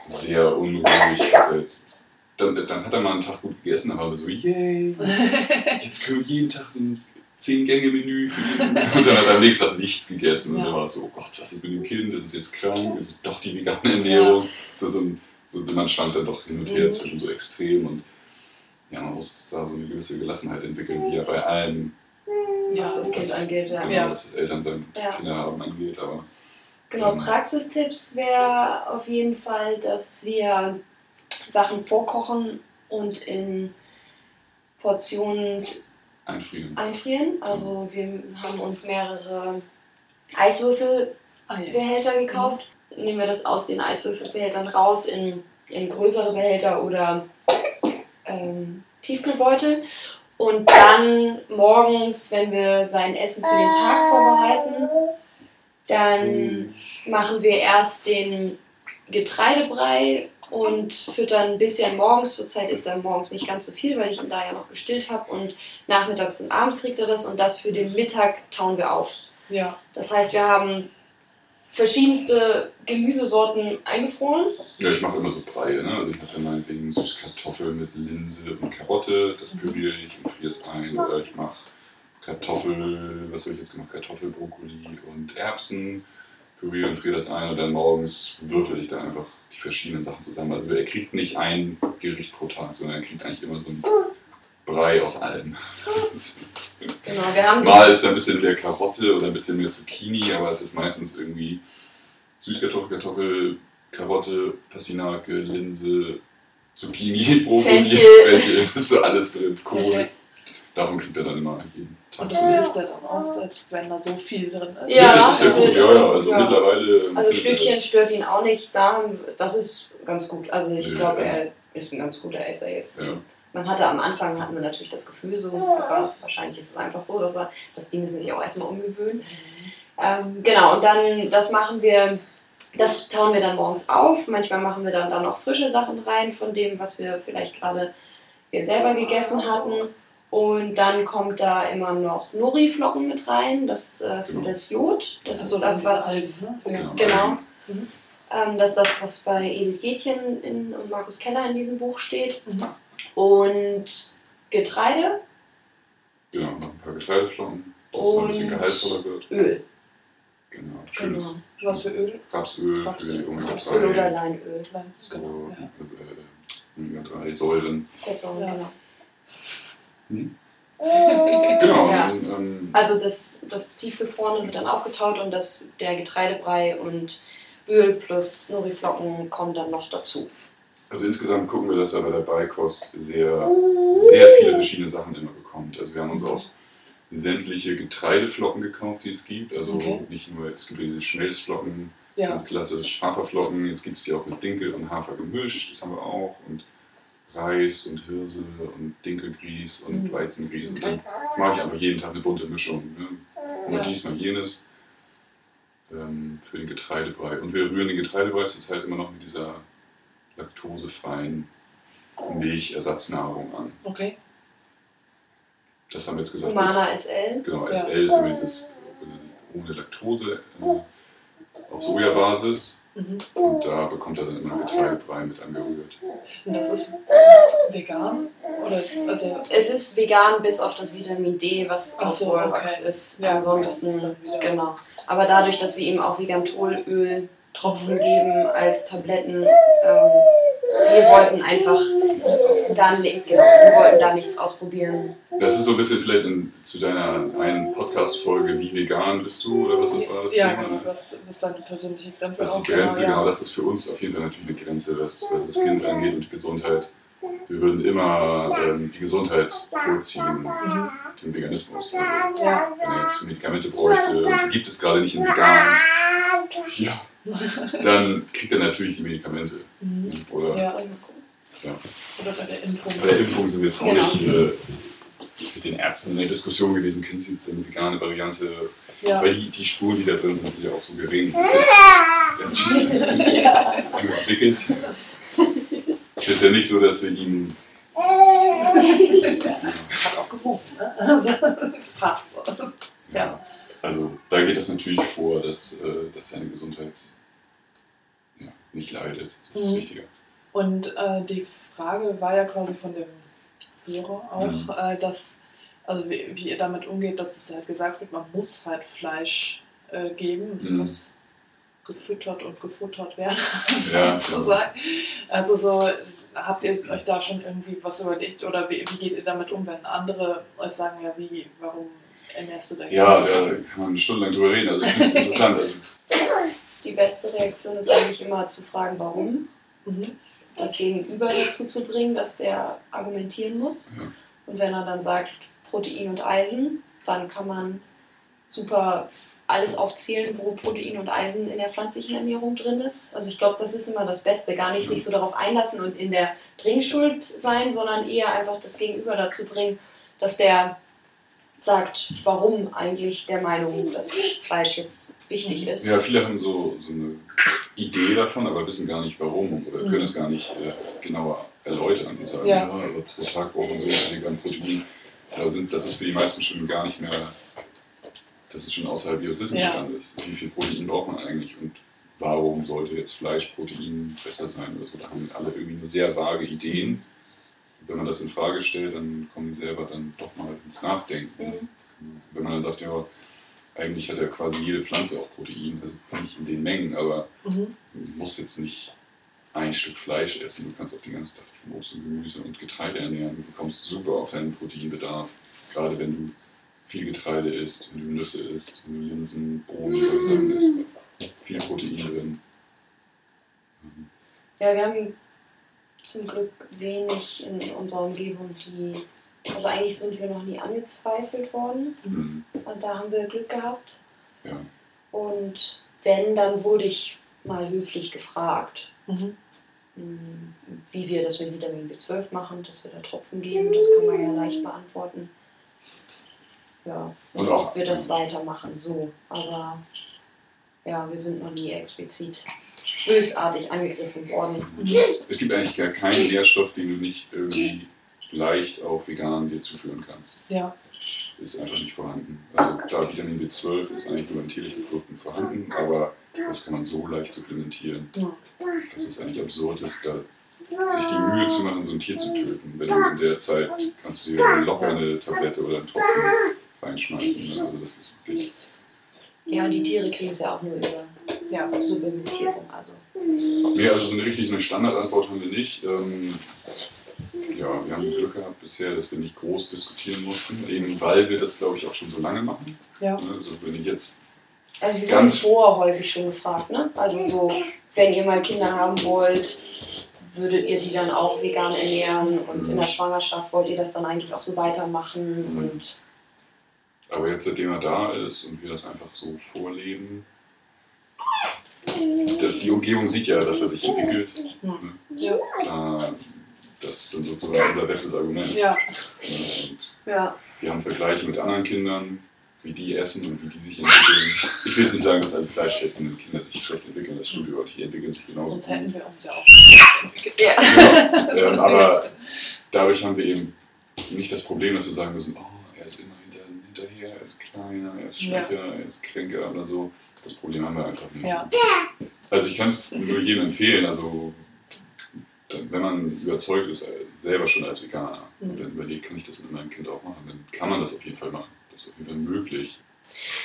sehr unruhig. dass er Jetzt, dann, dann hat er mal einen Tag gut gegessen, wir so, yay, jetzt, jetzt können wir jeden Tag so ein 10-Gänge-Menü für. Und dann hat er am nächsten Tag nichts gegessen. Und Ja. dann war so, oh Gott, was ist mit dem Kind? Ist es jetzt krank? Ist es doch die vegane Ernährung? So, so ein, so, man stand dann doch hin und her Mhm. zwischen so extrem und ja, man muss da so eine gewisse Gelassenheit entwickeln, wie ja bei allem, Ja, was das Kind was- angeht, ja. genau, Ja. was das Elternsein und Ja. Kinder haben angeht. Aber Genau, Mhm. Praxistipps wäre auf jeden Fall, dass wir Sachen vorkochen und in Portionen einfrieren. einfrieren. Also wir haben uns mehrere Eiswürfelbehälter Ah, ja. gekauft. Nehmen wir das aus den Eiswürfelbehältern raus in, in größere Behälter oder ähm, Tiefkühlbeutel. Und dann morgens, wenn wir sein Essen für den Tag vorbereiten, dann machen wir erst den Getreidebrei und füttern ein bisschen morgens. Zurzeit ist er morgens nicht ganz so viel, weil ich ihn da ja noch gestillt habe. Und nachmittags und abends kriegt er das und das für den Mittag tauen wir auf. Ja. Das heißt, wir haben verschiedenste Gemüsesorten eingefroren. Ja, ich mache immer so Breie. Ne? Also ich habe dann meinetwegen Süßkartoffel mit Linse und Karotte, das püriere ich und friere es ein. Oder ich mache Kartoffel, was habe ich jetzt gemacht? Kartoffel, Brokkoli und Erbsen, püriere und friere das ein und dann morgens würfel ich dann einfach die verschiedenen Sachen zusammen. Also er kriegt nicht ein Gericht pro Tag, sondern er kriegt eigentlich immer so einen Brei aus allem. Genau, wir haben Mal ist ein bisschen mehr Karotte oder ein bisschen mehr Zucchini, aber es ist meistens irgendwie Süßkartoffel, Kartoffel, Karotte, Passinake, Linse, Zucchini, Brokkoli. Fenchel, ist so alles drin, Kohl. Davon kriegt er dann immer jeden. Und das isst er dann auch, selbst wenn da so viel drin ist. Ja, das ist ja gut, ja, ja. Also ja. mittlerweile. Also Stückchen stört ihn auch nicht. Da, das ist ganz gut. Also ich Ja, glaube, also- er ist ein ganz guter Esser jetzt. Ja. Man hatte am Anfang hatten wir natürlich das Gefühl so, aber wahrscheinlich ist es einfach so, dass er, dass die müssen sich auch erstmal umgewöhnen. Ähm, genau, und dann das machen wir, das tauen wir dann morgens auf. Manchmal machen wir dann da noch frische Sachen rein von dem, was wir vielleicht gerade wir selber gegessen hatten. Und dann kommt da immer noch Nori-Flocken mit rein, das äh, für Genau. das Jod. Das Also ist das, was Algen, ne? Genau. Genau. Mhm. Ähm, das ist das, was bei Edith Gätchen in, und Markus Keller in diesem Buch steht. Mhm. Und Getreide, Genau, noch ein paar Getreideflocken, dass es ein bisschen gehaltvoller wird. Öl. Genau, schönes Genau. Was für Öl? Rapsöl, Rapsöl. für die Rapsöl oder Omega-3 Leinöl. Genau. Ja. äh, Omega-3-Säuren. Fettsäuren, Ja. genau. Genau, Ja. und, ähm, Also das, das Tiefgefrorene wird dann aufgetaut und das, der Getreidebrei und Öl plus Nori-Flocken kommen dann noch dazu. also insgesamt gucken wir, dass er bei der Beikost sehr, sehr viele verschiedene Sachen immer bekommt. Also wir haben uns auch sämtliche Getreideflocken gekauft, die es gibt. Also Okay. nicht nur, es gibt diese Schmelzflocken, Ja. ganz klassisch Haferflocken, jetzt gibt es die auch mit Dinkel und Hafer gemischt, das haben wir auch. Und Reis und Hirse und Dinkelgrieß und Mhm. Weizengrieß. Und dann mache ich einfach jeden Tag eine bunte Mischung. Ne? Mal Ja. dies, mal jenes. Ähm, für den Getreidebrei. Und wir rühren den Getreidebrei zurzeit immer noch mit dieser laktosefreien Milchersatznahrung an. Okay. Das haben wir jetzt gesagt. Humana SL. Genau, Ja. SL ist immer dieses äh, ohne Laktose äh, auf Sojabasis. Mhm. Und da bekommt er dann immer einen Getreidebrei mit angerührt. Und das ist vegan? Oder also Es ist vegan bis auf das Vitamin D, was aus so, okay. ist. Ja, Ansonsten, ist genau. Aber dadurch, dass wir ihm auch Vigantolöl Tropfen geben als Tabletten, ähm, wir wollten einfach dann, genau, wir wollten da nichts ausprobieren. Das ist so ein bisschen vielleicht in, zu deiner einen Podcast-Folge, wie vegan bist du oder was das war das ja, Thema? genau, was, was deine persönliche Grenze Das ist die Grenze, ja. genau. Das ist für uns auf jeden Fall natürlich eine Grenze, was, was das Kind angeht und die Gesundheit. Wir würden immer ähm, die Gesundheit vorziehen, den Veganismus. Also, Ja. wenn er jetzt Medikamente bräuchte, gibt es gerade nicht in vegan, ja, dann kriegt er natürlich die Medikamente. Mhm. Oder Ja. Ja. Oder bei der Impfung. bei der Impfung sind wir jetzt auch Genau. nicht äh, mit den Ärzten in der Diskussion gewesen, können sie jetzt eine vegane Variante, Ja. weil die, die Spuren, die da drin sind, sind ja auch so gering. Das ist jetzt, ja, einmal entwickelt. Es ist jetzt ja nicht so, dass wir ihm Hat auch gewohnt, ne? Also, das passt. Ja. Also da geht das natürlich vor, dass, äh, dass seine Gesundheit ja, nicht leidet. Das ist Mhm. wichtiger. Und äh, die Frage war ja quasi von dem Hörer auch, Mhm. äh, dass, also wie, wie ihr damit umgeht, dass es halt gesagt wird, man muss halt Fleisch äh, geben, es Mhm. muss gefüttert und gefuttert werden, Ja, sozusagen. Also so, habt ihr euch da schon irgendwie was überlegt oder wie, wie geht ihr damit um, wenn andere euch sagen, ja wie, warum ernährst du dein Ja, da kann man stundenlang drüber reden. Also ich finde es interessant. Also, Die beste Reaktion ist eigentlich immer zu fragen, warum. Mhm. Das Gegenüber dazu zu bringen, dass der argumentieren muss. Ja. Und wenn er dann sagt Protein und Eisen, dann kann man super alles aufzählen, wo Protein und Eisen in der pflanzlichen Ernährung drin ist. Also ich glaube, das ist immer das Beste. Gar nicht sich so darauf einlassen und in der Bringschuld sein, sondern eher einfach das Gegenüber dazu bringen, dass der sagt, warum eigentlich der Meinung, dass Fleisch jetzt wichtig ist. ja, viele haben so, so eine Idee davon, aber wissen gar nicht warum oder können es gar nicht äh, genauer erläutern und sagen, Ja. ja, pro Tag brauchen so viel Gramm Protein. Da sind, das ist für die meisten schon gar nicht mehr, das ist schon außerhalb ihres Wissensstandes. Wie viel Protein braucht man eigentlich und warum sollte jetzt Fleischprotein besser sein oder so. Da haben alle irgendwie nur sehr vage Ideen. Wenn man das in Frage stellt, dann kommen die selber dann doch mal ins Nachdenken. Mhm. Wenn man dann sagt, ja, eigentlich hat ja quasi jede Pflanze auch Protein, also nicht in den Mengen, aber Mhm. du musst jetzt nicht ein Stück Fleisch essen, du kannst auch den ganzen Tag von Obst und Gemüse und Getreide ernähren. Du bekommst super auf deinen Proteinbedarf, gerade wenn du viel Getreide isst, wenn du Nüsse isst, wenn du Linsen, Bohnen, solche Sachen isst. Viel Protein drin. Ja, wir haben zum Glück wenig in unserer Umgebung, die Also eigentlich sind wir noch nie angezweifelt worden. Mhm. Also da haben wir Glück gehabt. Ja. Und wenn, dann wurde ich mal höflich gefragt, Mhm. mh, wie wir das mit Vitamin B12 machen, dass wir da Tropfen geben. Das kann man ja leicht beantworten. Ja, und, Und auch- ob wir das weitermachen, so. Aber ja, wir sind noch nie explizit bösartig angegriffen worden. Es gibt eigentlich gar keinen Nährstoff, den du nicht irgendwie leicht auch vegan dir zuführen kannst. Ja, Ist einfach nicht vorhanden. Also klar, Vitamin B12 ist eigentlich nur in tierlichen Produkten vorhanden, aber das kann man so leicht supplementieren, Ja. dass es eigentlich absurd ist, da sich die Mühe zu machen, so ein Tier zu töten. Wenn du in der Zeit kannst du dir locker eine Tablette oder einen Tropfen reinschmeißen. Ne? Also das ist wirklich. Ja, und die Tiere kriegen es ja auch nur über ja, Supplementierung. Also. Nee, also so eine richtig eine Standardantwort haben wir nicht. Ähm, ja, wir haben Glück gehabt bisher, dass wir nicht groß diskutieren mussten, eben weil wir das, glaube ich, auch schon so lange machen. ja. Ne? Also wenn ich jetzt Also wir Ganz- wurden vorher häufig schon gefragt, ne? Also so, wenn ihr mal Kinder haben wollt, würdet ihr die dann auch vegan ernähren und in der Schwangerschaft wollt ihr das dann eigentlich auch so weitermachen Mhm. und Aber jetzt, seitdem er da ist und wir das einfach so vorleben, das, die Umgebung sieht ja, dass er sich entwickelt. Ja. Da, das ist sozusagen unser bestes Argument. ja. Ja, wir haben Vergleiche mit anderen Kindern, wie die essen und wie die sich entwickeln. Ich will jetzt nicht sagen, dass alle fleischessenden Kinder sich schlecht entwickeln, das stimmt überhaupt nicht, die entwickeln sich genauso. Sonst hätten wir uns ja auch. ja. Ähm, aber dadurch haben wir eben nicht das Problem, dass wir sagen müssen, oh, er ist immer hinter, hinterher, er ist kleiner, er ist Ja. schwächer, er ist kränker oder so. Das Problem haben wir einfach nicht. Ja. Also ich kann es nur jedem empfehlen, also wenn man überzeugt ist, äh, selber schon als Veganer Mhm. und dann überlegt, kann ich das mit meinem Kind auch machen, dann kann man das auf jeden Fall machen. Das ist auf jeden Fall möglich.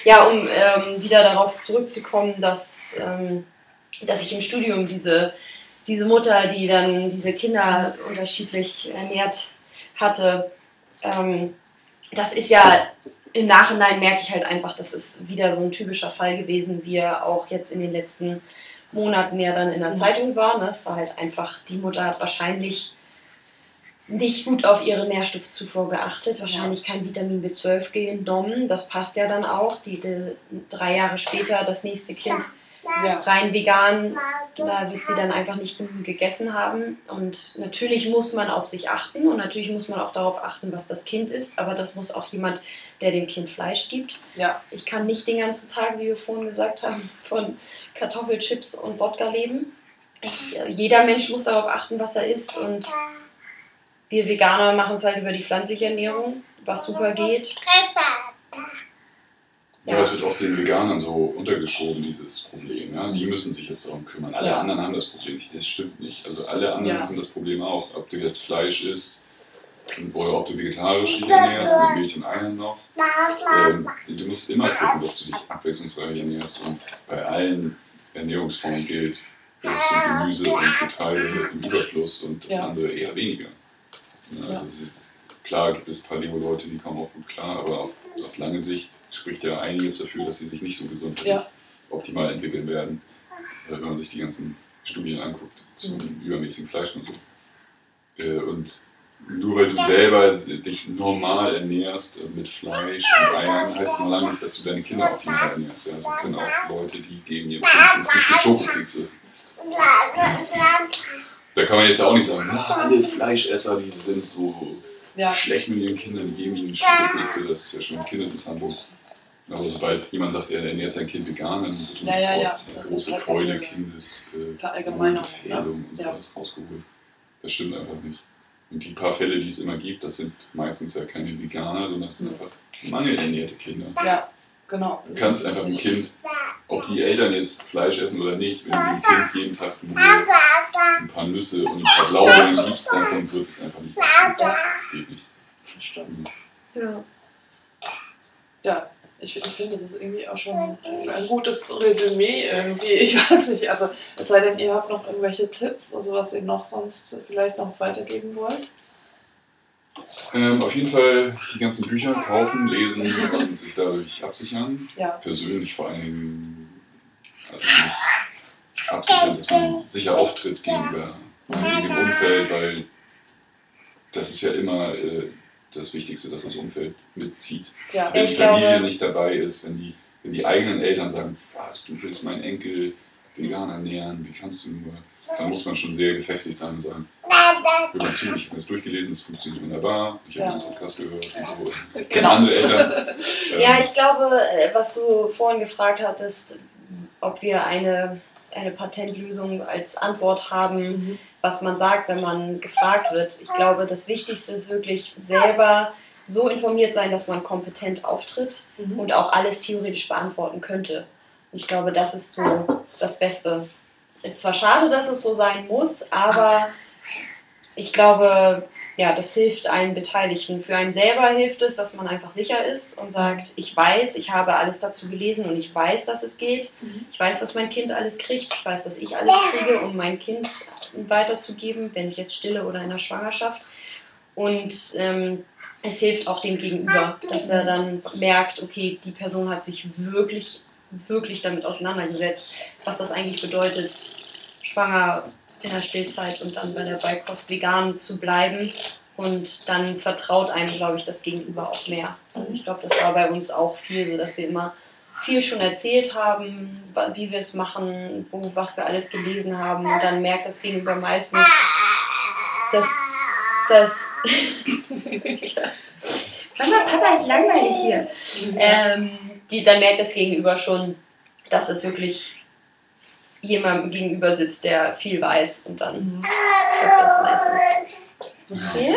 Ja, um ähm, wieder darauf zurückzukommen, dass, ähm, dass ich im Studium diese, diese Mutter, die dann diese Kinder unterschiedlich ernährt hatte, ähm, das ist ja im Nachhinein merke ich halt einfach, das ist wieder so ein typischer Fall gewesen, wie er auch jetzt in den letzten Monaten ja dann in der Mhm. Zeitung war. Ne? Es war halt einfach, die Mutter hat wahrscheinlich nicht gut auf ihre Nährstoffzufuhr geachtet, wahrscheinlich kein Vitamin B12 genommen. Das passt ja dann auch. Die, die, drei Jahre später das nächste Kind Ja. rein vegan, da wird sie dann einfach nicht genug gegessen haben. Und natürlich muss man auf sich achten und natürlich muss man auch darauf achten, was das Kind isst. Aber das muss auch jemand, der dem Kind Fleisch gibt. Ja. Ich kann nicht den ganzen Tag, wie wir vorhin gesagt haben, von Kartoffelchips und Wodka leben. Ich, äh, jeder Mensch muss darauf achten, was er isst. Und wir Veganer machen es halt über die pflanzliche Ernährung, was super geht. Ja, das wird oft den Veganern so untergeschoben, dieses Problem. Ja? Die müssen sich jetzt darum kümmern. Alle Ja. anderen haben das Problem nicht. Das stimmt nicht. Also alle anderen Ja. haben das Problem auch. Ob du jetzt Fleisch isst oder ob du vegetarisch dich ernährst, mit Milch und Eiern noch. Ähm, du musst immer gucken, dass du dich abwechslungsreich ernährst. Und bei allen Ernährungsformen gilt, Obst und Gemüse und Getreide im Überfluss und das Ja. andere eher weniger. Ja, also Ja. es ist, klar gibt es Paleo-Leute, die kommen auch gut klar, aber auf, auf lange Sicht spricht ja einiges dafür, dass sie sich nicht so gesund optimal entwickeln werden, äh, wenn man sich die ganzen Studien anguckt zum Mhm. übermäßigen Fleischkonsum. Äh, Und nur weil du selber dich normal ernährst äh, mit Fleisch und Eiern, heißt es noch lange nicht, dass du deine Kinder optimal ernährst. Ja, also wir können auch Leute, die geben ihrem Kind zum Frühstück Schokokekse. Da kann man jetzt auch nicht sagen, "Ah, alle Fleischesser, die sind so Ja. schlecht mit ihren Kindern, die geben ihnen Schokokekse, das ist ja schon Kindesmisshandlung. Aber sobald jemand sagt, er ernährt sein Kind vegan, dann wird Ja, ja, ja. eine große halt Keule, äh, Kindes, äh, Verallgemeinerung, Gefährdung und Ja. sowas rausgeholt. Das stimmt einfach nicht. Und die paar Fälle, die es immer gibt, das sind meistens ja keine Veganer, sondern das sind einfach mangelernährte Kinder. Ja, genau. Du kannst einfach ein Kind, ob die Eltern jetzt Fleisch essen oder nicht, wenn du dem Kind jeden Tag nur ein paar Nüsse und ein paar Blaubeeren gibst, davon wird es einfach nicht. essen. Das geht nicht. stimmt. Ja. Ja, ich, ich finde, das ist irgendwie auch schon ein gutes Resümee irgendwie. Ich weiß nicht, also es sei denn, ihr habt noch irgendwelche Tipps, also was ihr noch sonst vielleicht noch weitergeben wollt. Ähm, auf jeden Fall die ganzen Bücher kaufen, lesen und sich dadurch absichern. Ja, Persönlich vor allen Dingen also absichern, dass man sicher auftritt gegenüber dem Umfeld, weil das ist ja immer äh, das Wichtigste, dass das Umfeld mitzieht. Ja. Wenn Ich die Familie glaube- nicht dabei ist, wenn die, wenn die eigenen Eltern sagen, was, du willst meinen Enkel vegan ernähren, wie kannst du nur? Dann muss man schon sehr gefestigt sein und sagen, hör mal zu, ich habe das durchgelesen, es funktioniert wunderbar, ich habe Ja. diesen Podcast gehört und so. Genau. andere Eltern. Ähm, Ja, ich glaube, äh, was du vorhin gefragt hattest, ob wir eine, eine Patentlösung als Antwort haben, Mhm. Was man sagt, wenn man gefragt wird. Ich glaube, das Wichtigste ist wirklich selber so informiert sein, dass man kompetent auftritt Mhm. und auch alles theoretisch beantworten könnte. Ich glaube, das ist so das Beste. Ist zwar schade, dass es so sein muss, aber ich glaube, ja, das hilft allen Beteiligten. Für einen selber hilft es, dass man einfach sicher ist und sagt, ich weiß, ich habe alles dazu gelesen und ich weiß, dass es geht. Mhm. Ich weiß, dass mein Kind alles kriegt. Ich weiß, dass ich alles kriege, um mein Kind weiterzugeben, wenn ich jetzt stille oder in der Schwangerschaft. Und ähm, es hilft auch dem Gegenüber, dass er dann merkt, okay, die Person hat sich wirklich, wirklich damit auseinandergesetzt, was das eigentlich bedeutet, schwanger in der Stillzeit und dann bei der Beikost vegan zu bleiben. Und dann vertraut einem, glaube ich, das Gegenüber auch mehr. Also ich glaube, das war bei uns auch viel so, dass wir immer viel schon erzählt haben, wie wir es machen, wo, was wir alles gelesen haben. Und dann merkt das Gegenüber meistens, dass das. Mama, Papa ist langweilig hier. Ähm, die, dann merkt das Gegenüber schon, dass es wirklich jemandem gegenüber sitzt, der viel weiß. Und dann Mhm. das meistens. Ja.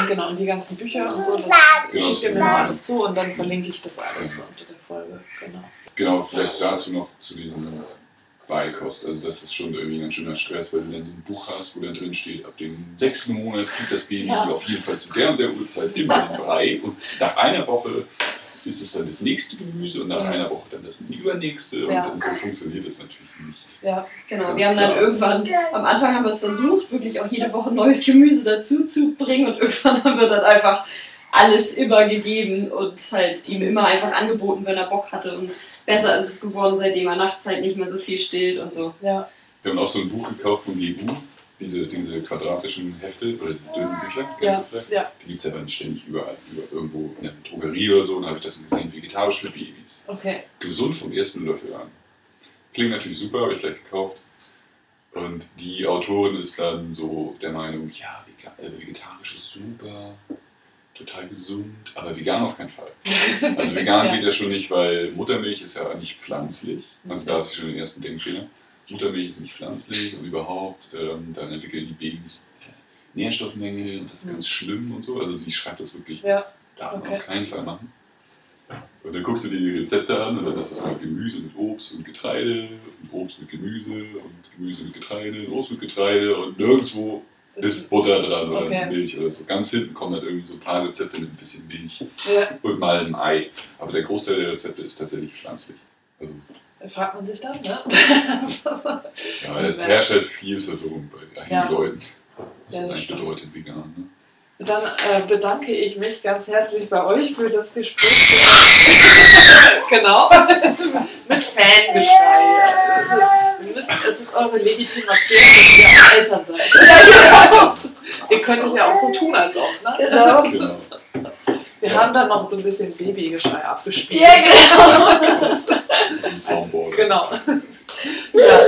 Und genau, und die ganzen Bücher und so, das Genau. schickt ihr mir mal alles zu und dann verlinke ich das alles unter der Folge. Genau. Genau, vielleicht dazu noch zu diesem Beikost. Also das ist schon irgendwie ein ganz schöner Stress, weil du dann so ein Buch hast, wo dann drin steht, ab dem sechsten Monat kriegt das Baby Ja. auf jeden Fall zu der und der Uhrzeit immer den Brei und nach einer Woche ist es dann das nächste Gemüse und nach Ja. einer Woche dann das übernächste Ja. und so funktioniert das natürlich nicht. Ja, Genau, Ganz wir haben dann klar. irgendwann, am Anfang haben wir es versucht, wirklich auch jede Woche neues Gemüse dazu zu bringen und irgendwann haben wir dann einfach alles immer gegeben und halt ihm immer einfach angeboten, wenn er Bock hatte und besser ist es geworden, seitdem er nachts halt nicht mehr so viel stillt und so. ja, Wir haben auch so ein Buch gekauft von GU, diese, diese quadratischen Hefte oder diese dünnen Bücher, ja, ja, Die gibt es ja dann ständig überall, über irgendwo in der Drogerie oder so, und da habe ich das gesehen, vegetarisch für Babys. okay. gesund vom ersten Löffel an. Klingt natürlich super, habe ich gleich gekauft. Und die Autorin ist dann so der Meinung, ja, äh, vegetarisch ist super, total gesund, aber vegan auf keinen Fall. Also vegan Ja. geht ja schon nicht, weil Muttermilch ist ja nicht pflanzlich. Also da hat sie schon den ersten Denkfehler. Muttermilch ist nicht pflanzlich und überhaupt, ähm, dann entwickeln die Babys äh, Nährstoffmängel und das ist Mhm. ganz schlimm und so. Also sie schreibt das wirklich, Ja. das darf man Okay. auf keinen Fall machen. Und dann guckst du dir die Rezepte an und dann ist das halt Gemüse mit Obst und Getreide und Obst mit Gemüse und Gemüse mit Getreide und Obst mit Getreide und nirgendwo ist Butter dran oder Okay. Milch oder so. Ganz hinten kommen dann irgendwie so ein paar Rezepte mit ein bisschen Milch Ja, und mal ein Ei. Aber der Großteil der Rezepte ist tatsächlich pflanzlich. Also, fragt man sich dann, ne? ja, es herrscht halt viel Verwirrung bei einigen Ja. Leuten. Was Ja, das eigentlich bedeutet, vegan. Ne? Dann äh, bedanke ich mich ganz herzlich bei euch für das Gespräch. genau. Mit Fangeschrei. Also, müsst, es ist eure Legitimation, dass ihr Eltern seid. ihr könnt ja auch so tun, als ob. Ne? Genau. Genau. Wir Ja. haben dann noch so ein bisschen Babygeschrei abgespielt. Ja, genau. Im Soundboard. Genau. Ja,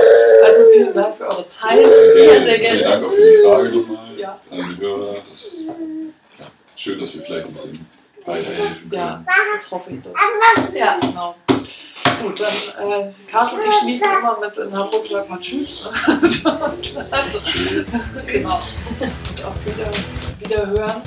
also vielen Dank für eure Zeit. Ja, sehr gerne. Vielen Dank auch für die Frage nochmal Ja. an die Hörer. Das, ja, schön, dass wir vielleicht ein bisschen weiterhelfen können. Ja, das hoffe ich doch. Ja. Genau. Gut, dann, äh, Carsten, ich schließe immer mit in Hamburg, sag mal Tschüss. also, Tschüss. genau. Und auf wieder, Wiederhören.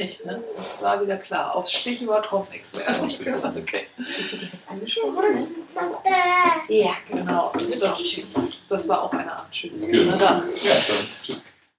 Nicht, ne? Das war wieder klar. Aufs Stichwort nichts mehr. Okay. Bist du direkt angesprochen? Ne? Ja, Genau. Das Das, war auch eine Art Tschüss. Genau. Na dann. Ja, dann